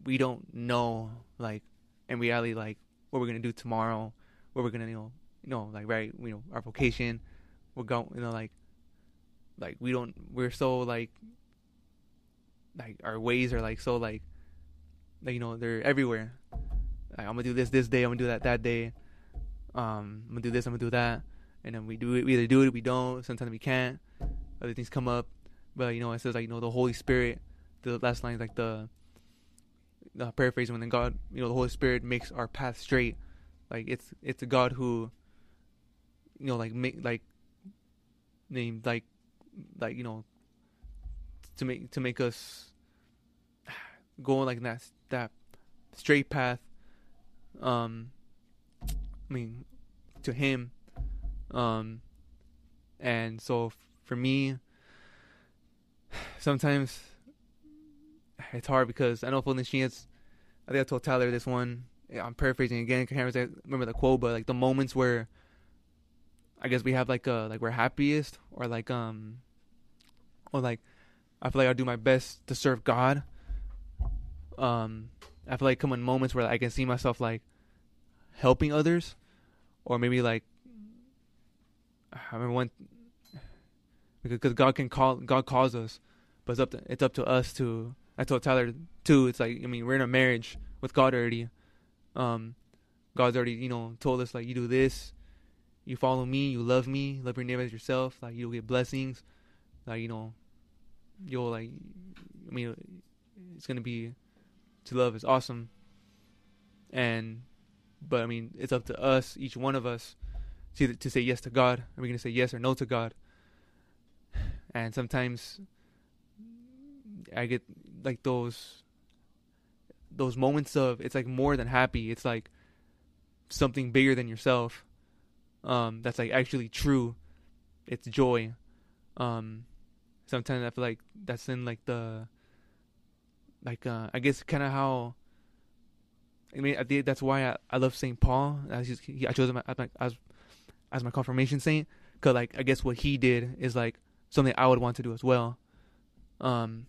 we don't know like in reality like what we're gonna do tomorrow, what we're gonna you know you know like right you know our vocation, we're going you know like like we don't we're so like like our ways are like so like like you know they're everywhere. Like I'm gonna do this this day, I'm gonna do that that day. Um, I'm gonna do this, I'm gonna do that, and then we do it. We either do it, we don't. Sometimes we can't. Other things come up, but you know it says like you know the Holy Spirit. The last line is like the the paraphrase when God, you know, the Holy Spirit makes our path straight. Like it's it's a God who, you know, like make like name like like you know to make to make us go like that that straight path. Um, I mean, to Him. Um, and so for me, sometimes it's hard because I know Fulton Sheen. I think I told Tyler this one. I'm paraphrasing again. I can't remember the- quote, but like the moments where I guess we have like a like we're happiest or like um or like I feel like I do my best to serve God. Um, I feel like come in moments where I can see myself like helping others, or maybe like I remember one because God can call God calls us, but it's up to it's up to us to. I told Tyler too. It's like I mean we're in a marriage with God already. Um, God's already you know told us like you do this, you follow me, you love me, love your neighbor as yourself. Like you'll get blessings, like you know, you'll like. I mean, it's gonna be to love is awesome. And, but I mean, it's up to us, each one of us, to to say yes to God. Are we gonna say yes or no to God? And sometimes, I get like those those moments of it's like more than happy. It's like something bigger than yourself. Um, that's like actually true. It's joy. Um, sometimes I feel like that's in like the like uh I guess kind of how I mean I think that's why I, I love Saint Paul. I just he, I chose him as my as, as my confirmation saint because like I guess what he did is like something I would want to do as well. Um,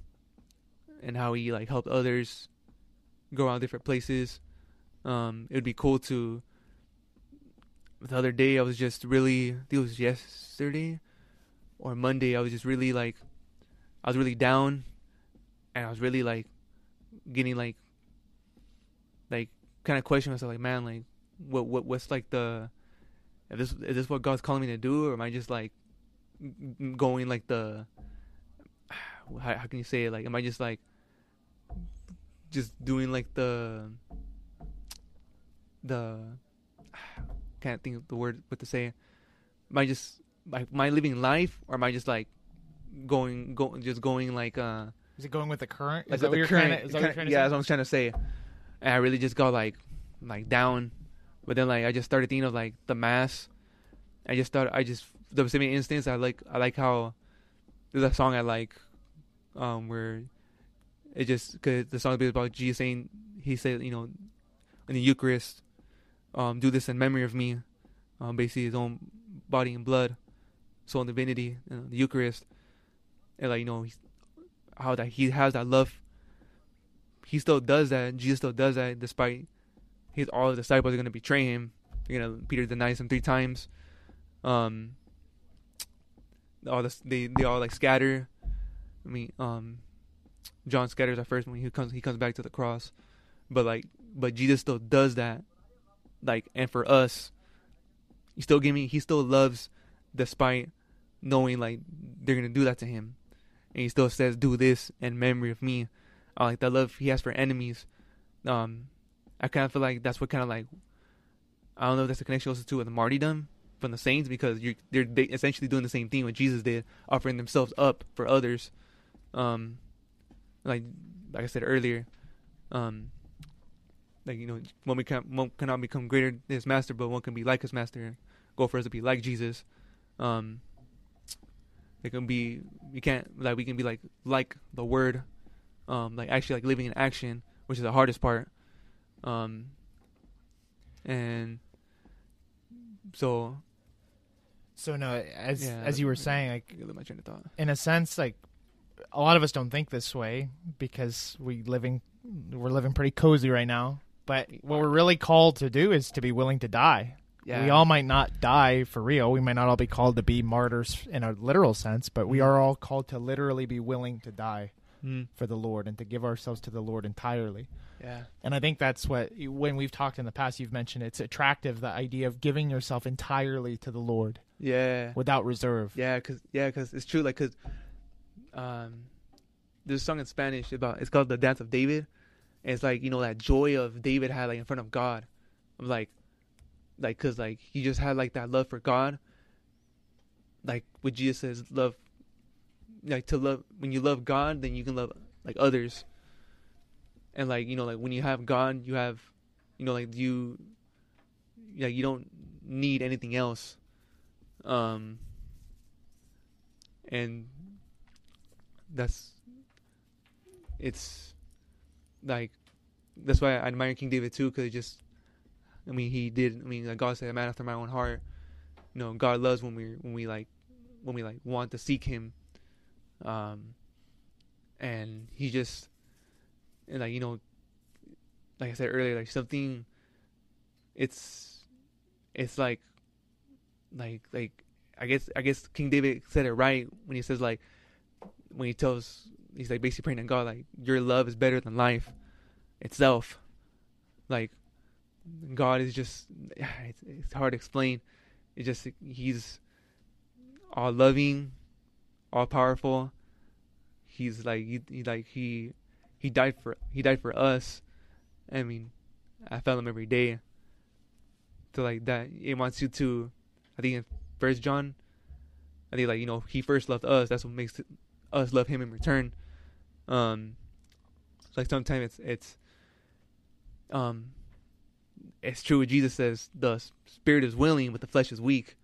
and how he like helped others go around different places. Um, it would be cool to. The other day, I was just really. I think it was yesterday or Monday. I was just really like, I was really down, and I was really like, getting like, like kind of questioning myself, like, man, like, what what what's like the, is this is this what God's calling me to do, or am I just like, going like the, how, how can you say it? Like, am I just like, just doing like the, the, can't think of the word what to say. Am I just like am I living life, or am I just like going go just going like uh Is it going with the current? like is that what the you're current, trying to, is that what you're current- trying to yeah, say? that's what I'm trying to say. And I really just got like like down, but then like I just started thinking of like the mass. I just thought I just the same instance. I like I like how there's a song I like, um, where it just cause the song is about Jesus saying he said you know in the Eucharist, um, do this in memory of me, um, basically his own body and blood, soul and divinity, you know, the Eucharist, and like you know how that he has that love. He still does that. Jesus still does that, despite his all the disciples are gonna betray him. You know, Peter denies him three times. Um, all this they they all like scatter. I mean, um, John scatters at first when he comes he comes back to the cross, but like but Jesus still does that, like and for us, he still give me he still loves, despite knowing like they're gonna do that to him, and he still says do this in memory of me, uh, like that love he has for enemies, um, I kind of feel like that's what kind of like, I don't know if that's a connection also to with martyrdom from the saints because you're they're they essentially doing the same thing what Jesus did, offering themselves up for others, um, like like I said earlier, um, like you know one we one cannot become greater than his master, but one can be like his master. Go for us to be like Jesus. Um, it can be we can't like we can be like like the word, um, like actually like living in action, which is the hardest part. Um, and so So no, as Yeah, as you were saying, like my train of thought. in a sense, like a lot of us don't think this way because we living we're living pretty cozy right now. But what we're really called to do is to be willing to die. Yeah, We all might not die for real. We might not all be called to be martyrs in a literal sense, but we are all called to literally be willing to die Mm, for the Lord and to give ourselves to the Lord entirely. yeah, And I think that's what when we've talked in the past you've mentioned it's attractive the idea of giving yourself entirely to the Lord yeah. without reserve. Yeah, cause yeah, cause it's true. Like, cause um, there's a song in Spanish about it's called the Dance of David. And it's like you know that joy of David had like in front of God, of like, like cause like he just had like that love for God. Like what Jesus says, love, like to love when you love God, then you can love like others. And like you know, like when you have God, you have, you know, like you, like you don't need anything else. Um, and that's it's like that's why I admire King David too, because just I mean he did. I mean like God said, "A man after my own heart." You know, God loves when we when we like when we like want to seek Him, um, and He just and like you know, like I said earlier, like something. It's it's like like like I guess I guess King David said it right when he says like when he tells he's like basically praying to God like your love is better than life itself. Like God is just [SIGHS] it's, it's hard to explain. It's just he's all loving, all powerful. He's like he, he like he he died for he died for us. I mean, I felt him every day. To like that, it wants you to. I think in First John, I think like you know he first loved us. That's what makes us love him in return. Um, like sometimes it's it's um, it's true. what Jesus says the spirit is willing, but the flesh is weak.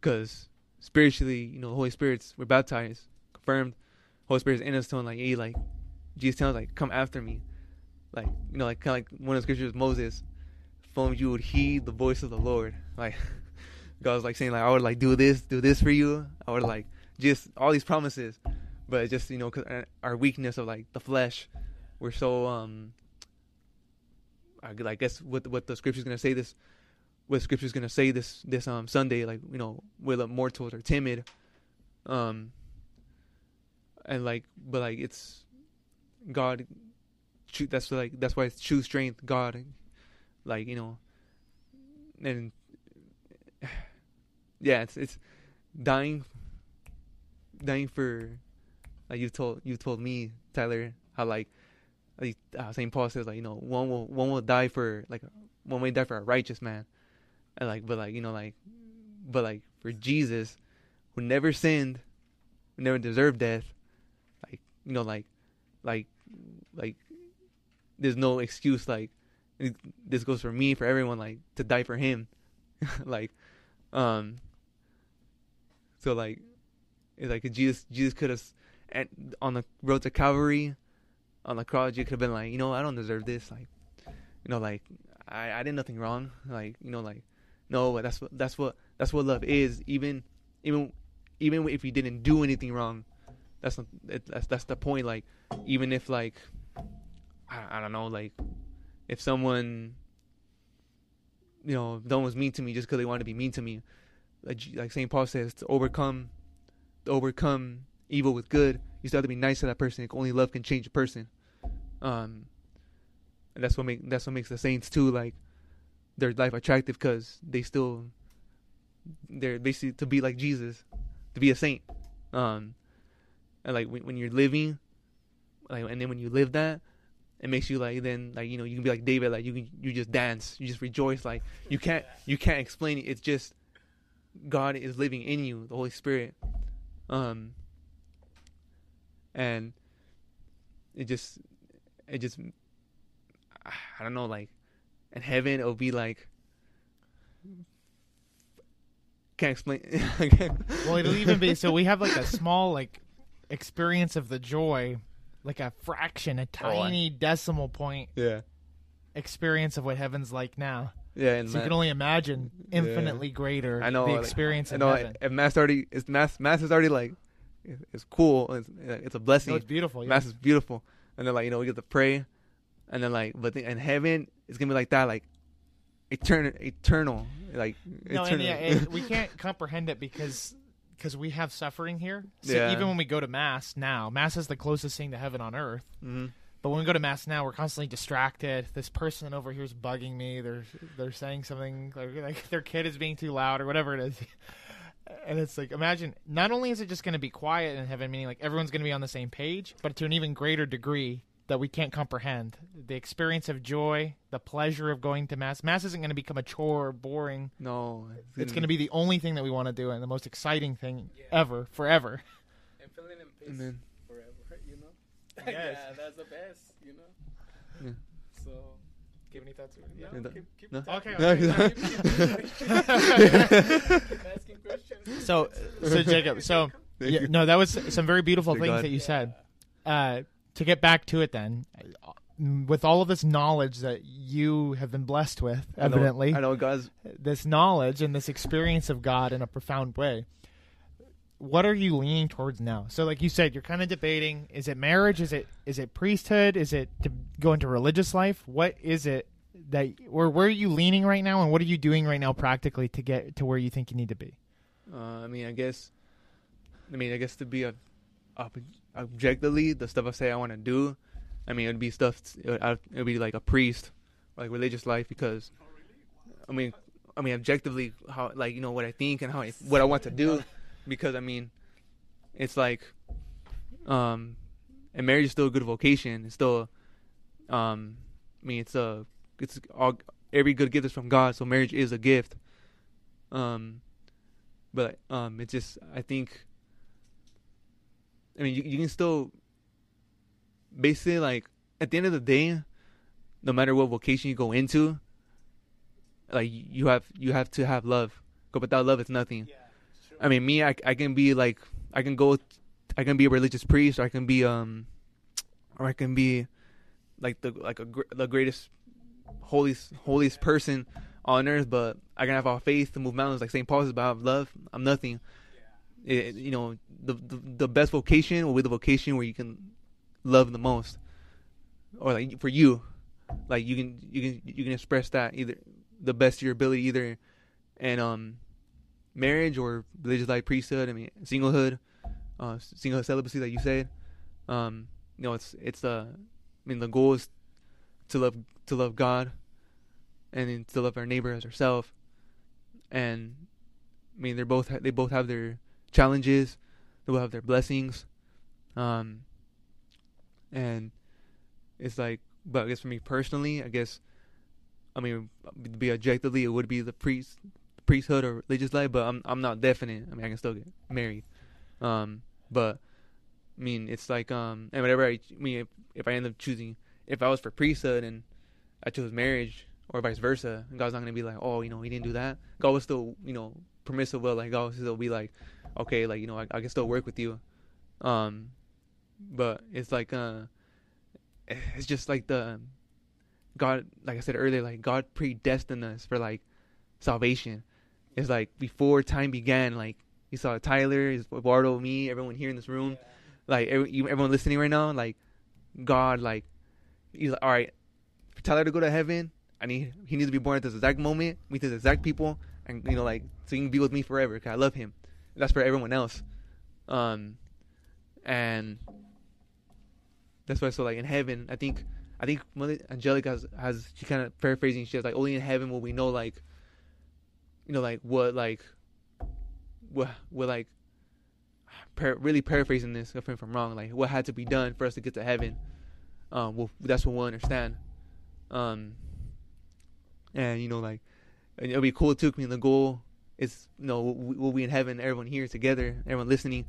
Because spiritually, you know, Holy Spirit's we're baptized, confirmed. Holy Spirit's in us, telling like, hey, like Jesus tells like, come after me, like you know, like kind of like one of the scriptures Moses, only you would heed the voice of the Lord, [LAUGHS] like. God was like saying like I would like do this, do this for you. I would like just all these promises, but just you know, cause our weakness of like the flesh, we're so um. I, I guess what what the scripture's gonna say this, what the scripture's gonna say this this um Sunday like you know we're the mortals are timid, um. And like, but like it's God. That's like that's why it's true strength. God, like you know, and [SIGHS] yeah, it's it's dying, dying for, like you told you told me Tyler how like, like uh, Saint Paul says like you know one will one will die for like one will die for a righteous man, and like but like you know like, but like for Jesus, who never sinned, who never deserved death, like you know like, like, like, there's no excuse like, this goes for me for everyone like to die for him, [LAUGHS] like, um. So like, it's like Jesus Jesus could have, on the road to Calvary, on the cross, you could have been like, you know, I don't deserve this. Like, you know, like I I did nothing wrong. Like, you know, like no, that's what that's what that's what love is. Even even even if you didn't do anything wrong, that's not, that's that's the point. Like, even if like I, I don't know, like if someone you know, no was mean to me just because they wanted to be mean to me. Like, like Saint Paul says, to overcome, to overcome evil with good, you still have to be nice to that person. Only love can change a person. Um, and that's what make that's what makes the saints too like their life attractive because they still they're basically to be like Jesus, to be a saint. Um, and like when, when you're living, like and then when you live that, it makes you like then like you know you can be like David like you can you just dance you just rejoice like you can't you can't explain it it's just God is living in you the Holy Spirit um and it just it just I don't know like in heaven it'll be like can't explain [LAUGHS] Well, it'll even be so we have like a small like experience of the joy, like a fraction, a Oh, I- tiny decimal point yeah experience of what heaven's like now. yeah and So you can only imagine Yeah. infinitely greater I know, the like, experience I in know heaven. if math already it's math math is already like it's cool it's, it's a blessing No, it's beautiful. Mass yes. is beautiful. And then like, you know, we get to pray. And then like but the, in heaven it's gonna be like that, like eternal eternal. Like No, and eternal. yeah, and we can't [LAUGHS] comprehend it because because we have suffering here. So Yeah. even when we go to mass now, mass is the closest thing to heaven on earth. hmm But when we go to mass now, we're constantly distracted. This person over here is bugging me. They're they're saying something like, like [LAUGHS] their kid is being too loud or whatever it is. [LAUGHS] And it's like imagine not only is it just going to be quiet in heaven, meaning like everyone's going to be on the same page, but to an even greater degree that we can't comprehend. The experience of joy, the pleasure of going to mass. Mass isn't going to become a chore or boring. No. It's going to be the only thing that we want to do and the most exciting thing ever, forever. And feeling in peace And then forever, you know? [LAUGHS] Yes. yeah, that's the best, you know? Yeah. So, Give any thoughts? no, Yeah, keep, keep no. talking. Okay, [LAUGHS] asking questions. [LAUGHS] So, so Jacob, so yeah, no, that was some very beautiful Dear things God. that you said. Uh, to get back to it, then, uh, with all of this knowledge that you have been blessed with, I know- evidently, I know God's this knowledge and this experience of God in a profound way. What are you leaning towards now? So, like you said, you're kind of debating: is it marriage? Is it is it priesthood? Is it to go into religious life? What is it that, or where are you leaning right now, and what are you doing right now practically to get to where you think you need to be? uh, I mean I guess I mean I guess to be a, ob- objectively the stuff I say I want to do, I mean it'd be stuff it would, be like a priest, like religious life because I mean I mean objectively how like you know what I think and how I, what I want to do because I mean it's like um and marriage is still a good vocation. It's still um I mean it's a it's all every good gift is from God so marriage is a gift. Um but um it's just I think I mean you, you can still basically like at the end of the day, no matter what vocation you go into, like you have you have to have love. Go without love, it's nothing. I mean, me, I, I can be like, I can go, I can be a religious priest, or I can be um, or I can be like the like a gr- the greatest, holiest holiest person on earth. But I can have all faith to move mountains, like Saint Paul says about love. I'm nothing. It, you know, the, the the best vocation will be the vocation where you can love the most, or like for you, like you can you can you can express that either the best of your ability either, and um marriage or religious life priesthood. I mean, singlehood, uh, singlehood celibacy, like you said. Um, you know, it's it's uh, I mean, the goal is to love to love God, and to love our neighbor as ourselves. And I mean, they're both they both have their challenges, they will have their blessings. Um, and it's like, but I guess for me personally, I guess, I mean, be objectively, it would be the priest priesthood or religious life, but I'm I'm not definite. I mean, I can still get married. Um, but I mean, it's like um, and whatever I, I mean, if, if I end up choosing, if I was for priesthood and I chose marriage or vice versa, God's not gonna be like, oh, you know, he didn't do that. God will still, you know, permissive will like God will still be like, okay, like you know, I, I can still work with you. Um, but it's like uh, it's just like the God, like I said earlier, like God predestined us for like salvation. It's like before time began, like you saw Tyler, Eduardo, me, everyone here in this room, like every, you- everyone listening right now, like God, like he's like, all right, for Tyler to go to heaven, I need he needs to be born at this exact moment, meet these exact people, and you know, like so he can be with me forever. Cause I love him. That's for everyone else, um, and that's why. So like in heaven, I think I think Mother Angelica has, has she kind of paraphrasing. She has like only in heaven will we know like, you know, like what like, what what like, really paraphrasing this if I'm wrong. Like what had to be done for us to get to heaven. Um, well that's what we'll understand. Um, and you know like, and it'll be cool too. I mean the goal is you know we- we'll be in heaven, everyone here together, everyone listening.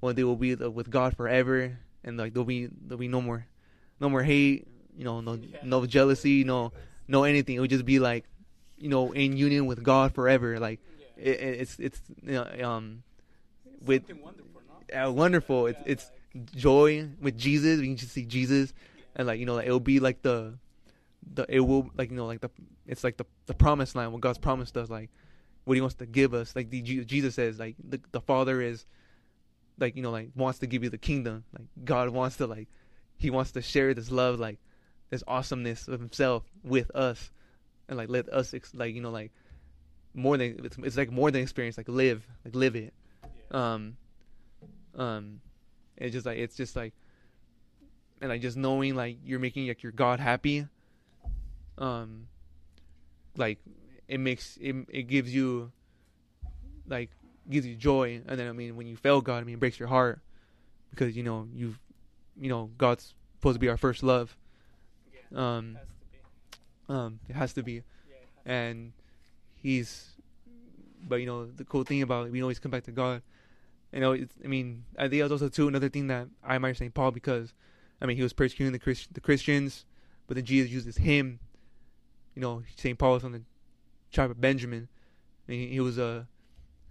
One day we'll be with God forever, and like there'll be there'll be no more, no more hate, you know, no no jealousy, no no anything. It would just be like, you know, in union with God forever. Like it, it- it's it's you know, um with uh, wonderful. It's it's joy with Jesus. We can just see Jesus, and like you know, like, it'll be like the the it will like you know like the it's like the the promised land what God's promised us like what He wants to give us. Like the Jesus says, like the the Father is like you know like wants to give you the kingdom. Like God wants to like He wants to share this love like this awesomeness of Himself with us, and like let us ex- like you know like more than it's, it's like more than experience like live like live it. Um, um, it's just like it's just like and like just knowing like you're making like your God happy. Um, like it makes it it gives you like gives you joy. And then i mean when you fail god i mean it breaks your heart. Because you know you've you know god's supposed to be our first love. Um um it has to be. And he's but you know the cool thing about it, we always come back to god. You know it's i mean i think that's also too another thing that i admire st paul because i mean he was persecuting the Christ- the christians but then jesus uses him. You know st paul was on the of benjamin and he, was a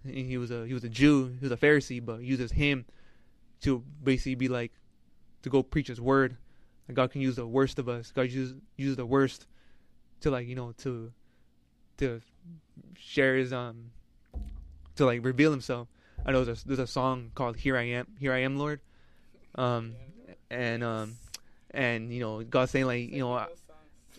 he was a he was a Jew, he was a Pharisee, but uses him to basically be like to go preach his word. And God can use the worst of us. God uses uses the worst to like, you know, to to share his um to like reveal himself. I know there's a, there's a song called Here I Am Here I Am Lord. Um and um and you know, God saying like, you know,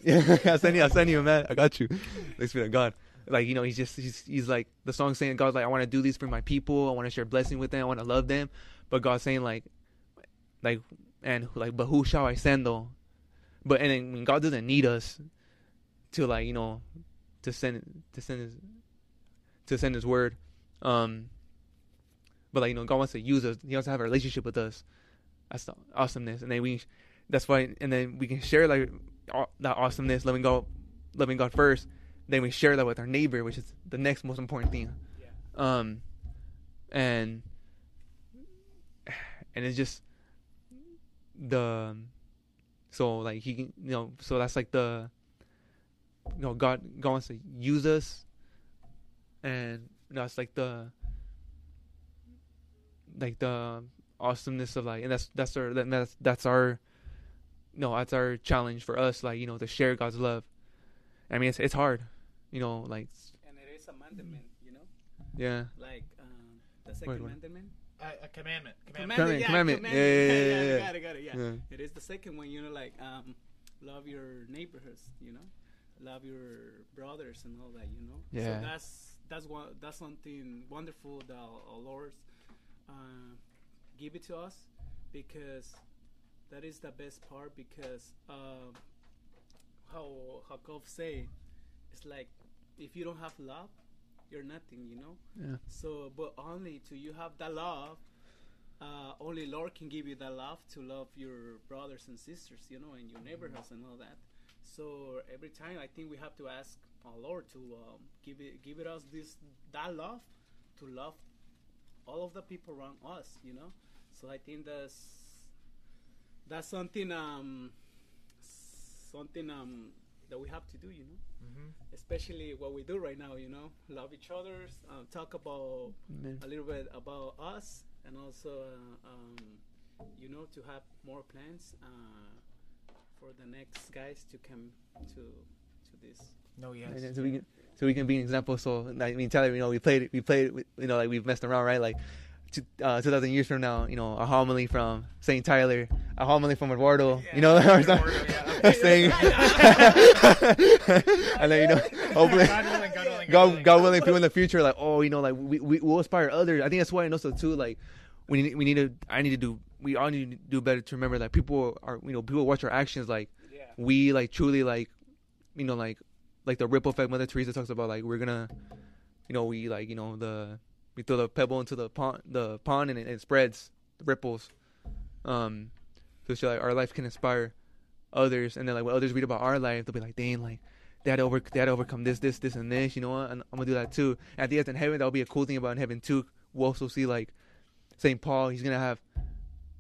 [LAUGHS] yeah, I'll send you, I'll send you, man. I got you. [LAUGHS] Thanks be to God. Like you know, he's just he's he's like the song saying God's like I want to do these for my people. I want to share blessing with them. I want to love them. But God's saying like, like and who like, but who shall I send though? But and then when God doesn't need us to like you know to send to send his to send his word, um. But like you know, God wants to use us. He wants to have a relationship with us. That's the awesomeness, and then we. That's why, and then we can share like that awesomeness, loving God, loving God first. Then we share that with our neighbor, which is the next most important thing. Um, and and it's just the So like he can, you know, so that's like the, you know, God God wants to use us, and that's like the, like the awesomeness of like, and that's that's our that's that's our, no, that's our challenge for us, like you know, to share God's love. I mean, it's it's hard, you know, like And it is a mandament, you know, yeah, like um, the second wait. mandament. Uh, a commandment. Commandment, yeah, commandment. commandment. Yeah, yeah, yeah, [LAUGHS] yeah, yeah. got it, got it, yeah. yeah. It is the second one, you know, like um, love your neighborhoods, you know, love your brothers and all that, you know. Yeah. So that's that's one that's something wonderful that our, our Lord uh, give it to us because that is the best part because um, how how Kov say it's like if you don't have love, you're nothing, you know. Yeah. So, but only to you have that love, uh, only Lord can give you that love to love your brothers and sisters, you know, and your neighborhoods and all that. So every time I think we have to ask our Lord to um, give it, give it us this that love, to love all of the people around us, you know. So I think that's that's something um something um that we have to do, you know Mm-hmm. especially what we do right now. You know, love each other, um, talk about Amen. a little bit about us, and also, uh, um, you know, to have more plans uh, for the next guys to come to to this. No, yes. And so we can so we can be an example. So I mean, Tyler, you know, we played we played you know like we've messed around, right? Like. Two, uh, 2000 years from now, you know, a homily from St. Tyler, a homily from Eduardo, you know, [LAUGHS] or something, [LAUGHS] saying, [LAUGHS] and then, you know, hopefully, God willing, God willing, God, God willing, people in the future, like, oh, you know, like we, we will inspire others. I think that's why, and also too, like, we need, we need to, I need to do, we all need to do better to remember that people are, you know, people watch our actions, like, Yeah. we like truly like, you know, like, like the ripple effect. Mother Teresa talks about, like, we're gonna, you know, we like, you know, the we throw the pebble into the pond, the pond, and it, it spreads the ripples. Um, so it's like our life can inspire others, and then like when others read about our life, they'll be like, dang, like that over that overcome this, this, this, and this. You know what? And I'm gonna do that too. At the end in heaven, that'll be a cool thing about in heaven too. We'll also see like Saint Paul. He's gonna have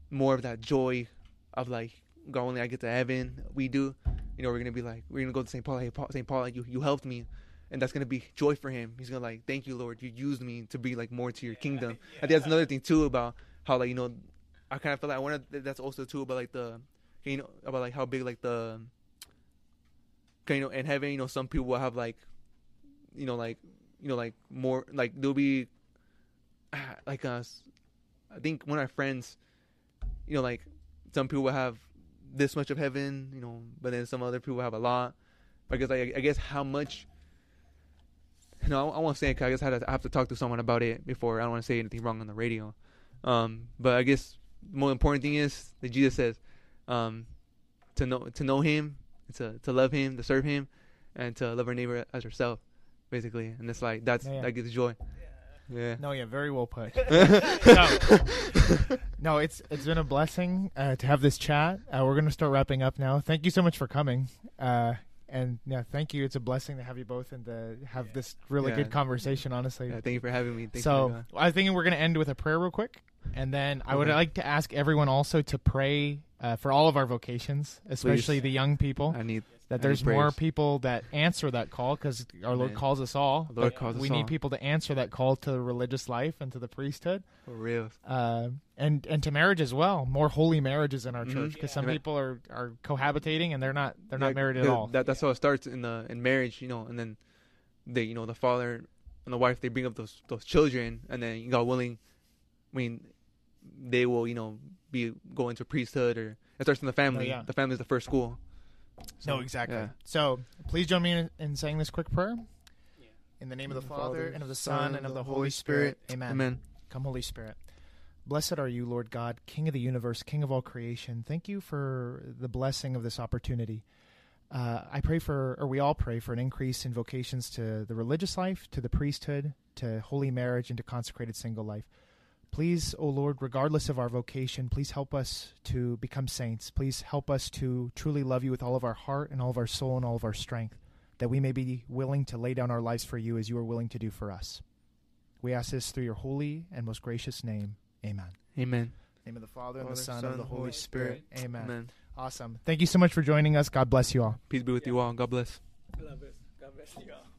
more of that joy of like only I get to heaven. We do. You know, we're gonna be like we're gonna go to Saint Paul. Hey, Paul, Saint Paul, like you you helped me. And that's gonna be joy for him. He's gonna like, thank you, Lord. You used me to be like more to your kingdom. I think that's another thing too about how like you know, I kind of feel like I want to. That's also too about like the, you know, about like how big like the, you know, in heaven, you know, some people will have like, you know, like, you know, like more like there'll be, [SIGHS] like us. I think one of our friends, you know, like some people will have this much of heaven, you know, but then some other people have a lot. I guess I, I guess how much. No, I, I won't say it 'cause I guess I have, to, I have to talk to someone about it before. I don't want to say anything wrong on the radio. Um, but I guess the more important thing is that Jesus says, um, to know to know Him, to to love Him, to serve Him, and to love our neighbor as herself, basically. And it's like that's Yeah, yeah. that gives joy. Yeah. No, yeah, very well put. [LAUGHS] no, no, it's it's been a blessing uh, to have this chat. Uh, we're gonna start wrapping up now. Thank you so much for coming. Uh, and yeah, thank you. It's a blessing to have you both and to have this really Yeah. good conversation. Honestly, Yeah, thank you for having me. Thank so you. I think we're going to end with a prayer real quick, and then I would like to ask everyone also to pray uh, for all of our vocations, especially Please. the young people. I need that there's more people that answer that call because our Lord Amen. calls us all. Lord calls us we all. need people to answer that call to the religious life and to the priesthood, for real. uh, and and to marriage as well. More holy marriages in our Mhm. church because some Amen. people are, are cohabitating and they're not they're not married at all. That, that's how it starts in the in marriage, you know, and then they, you know, the father and the wife they bring up those those children, and then God willing, I mean, they will, you know, be go into priesthood or it starts in the family. yeah. The family is the first school. No, exactly. yeah. So please join me in, in saying this quick prayer. Yeah. In the name of the the Father Father, and of the Son Son, and of the Holy Spirit. Amen. Amen. Come, Holy Spirit. Blessed are you, Lord God, King of the universe, King of all creation. Thank you for the blessing of this opportunity. Uh, I pray for, or we all pray for an increase in vocations to the religious life, to the priesthood, to holy marriage, and to consecrated single life. Please, O Lord, regardless of our vocation, please help us to become saints. Please help us to truly love you with all of our heart and all of our soul and all of our strength, that we may be willing to lay down our lives for you as you are willing to do for us. We ask this through your holy and most gracious name. Amen. Amen. name of the Father, and the Father, Son, and the Holy Holy Spirit. Spirit. Amen. Amen. Awesome. Thank you so much for joining us. God bless you all. Peace be with you all. God bless. God bless. God bless you all.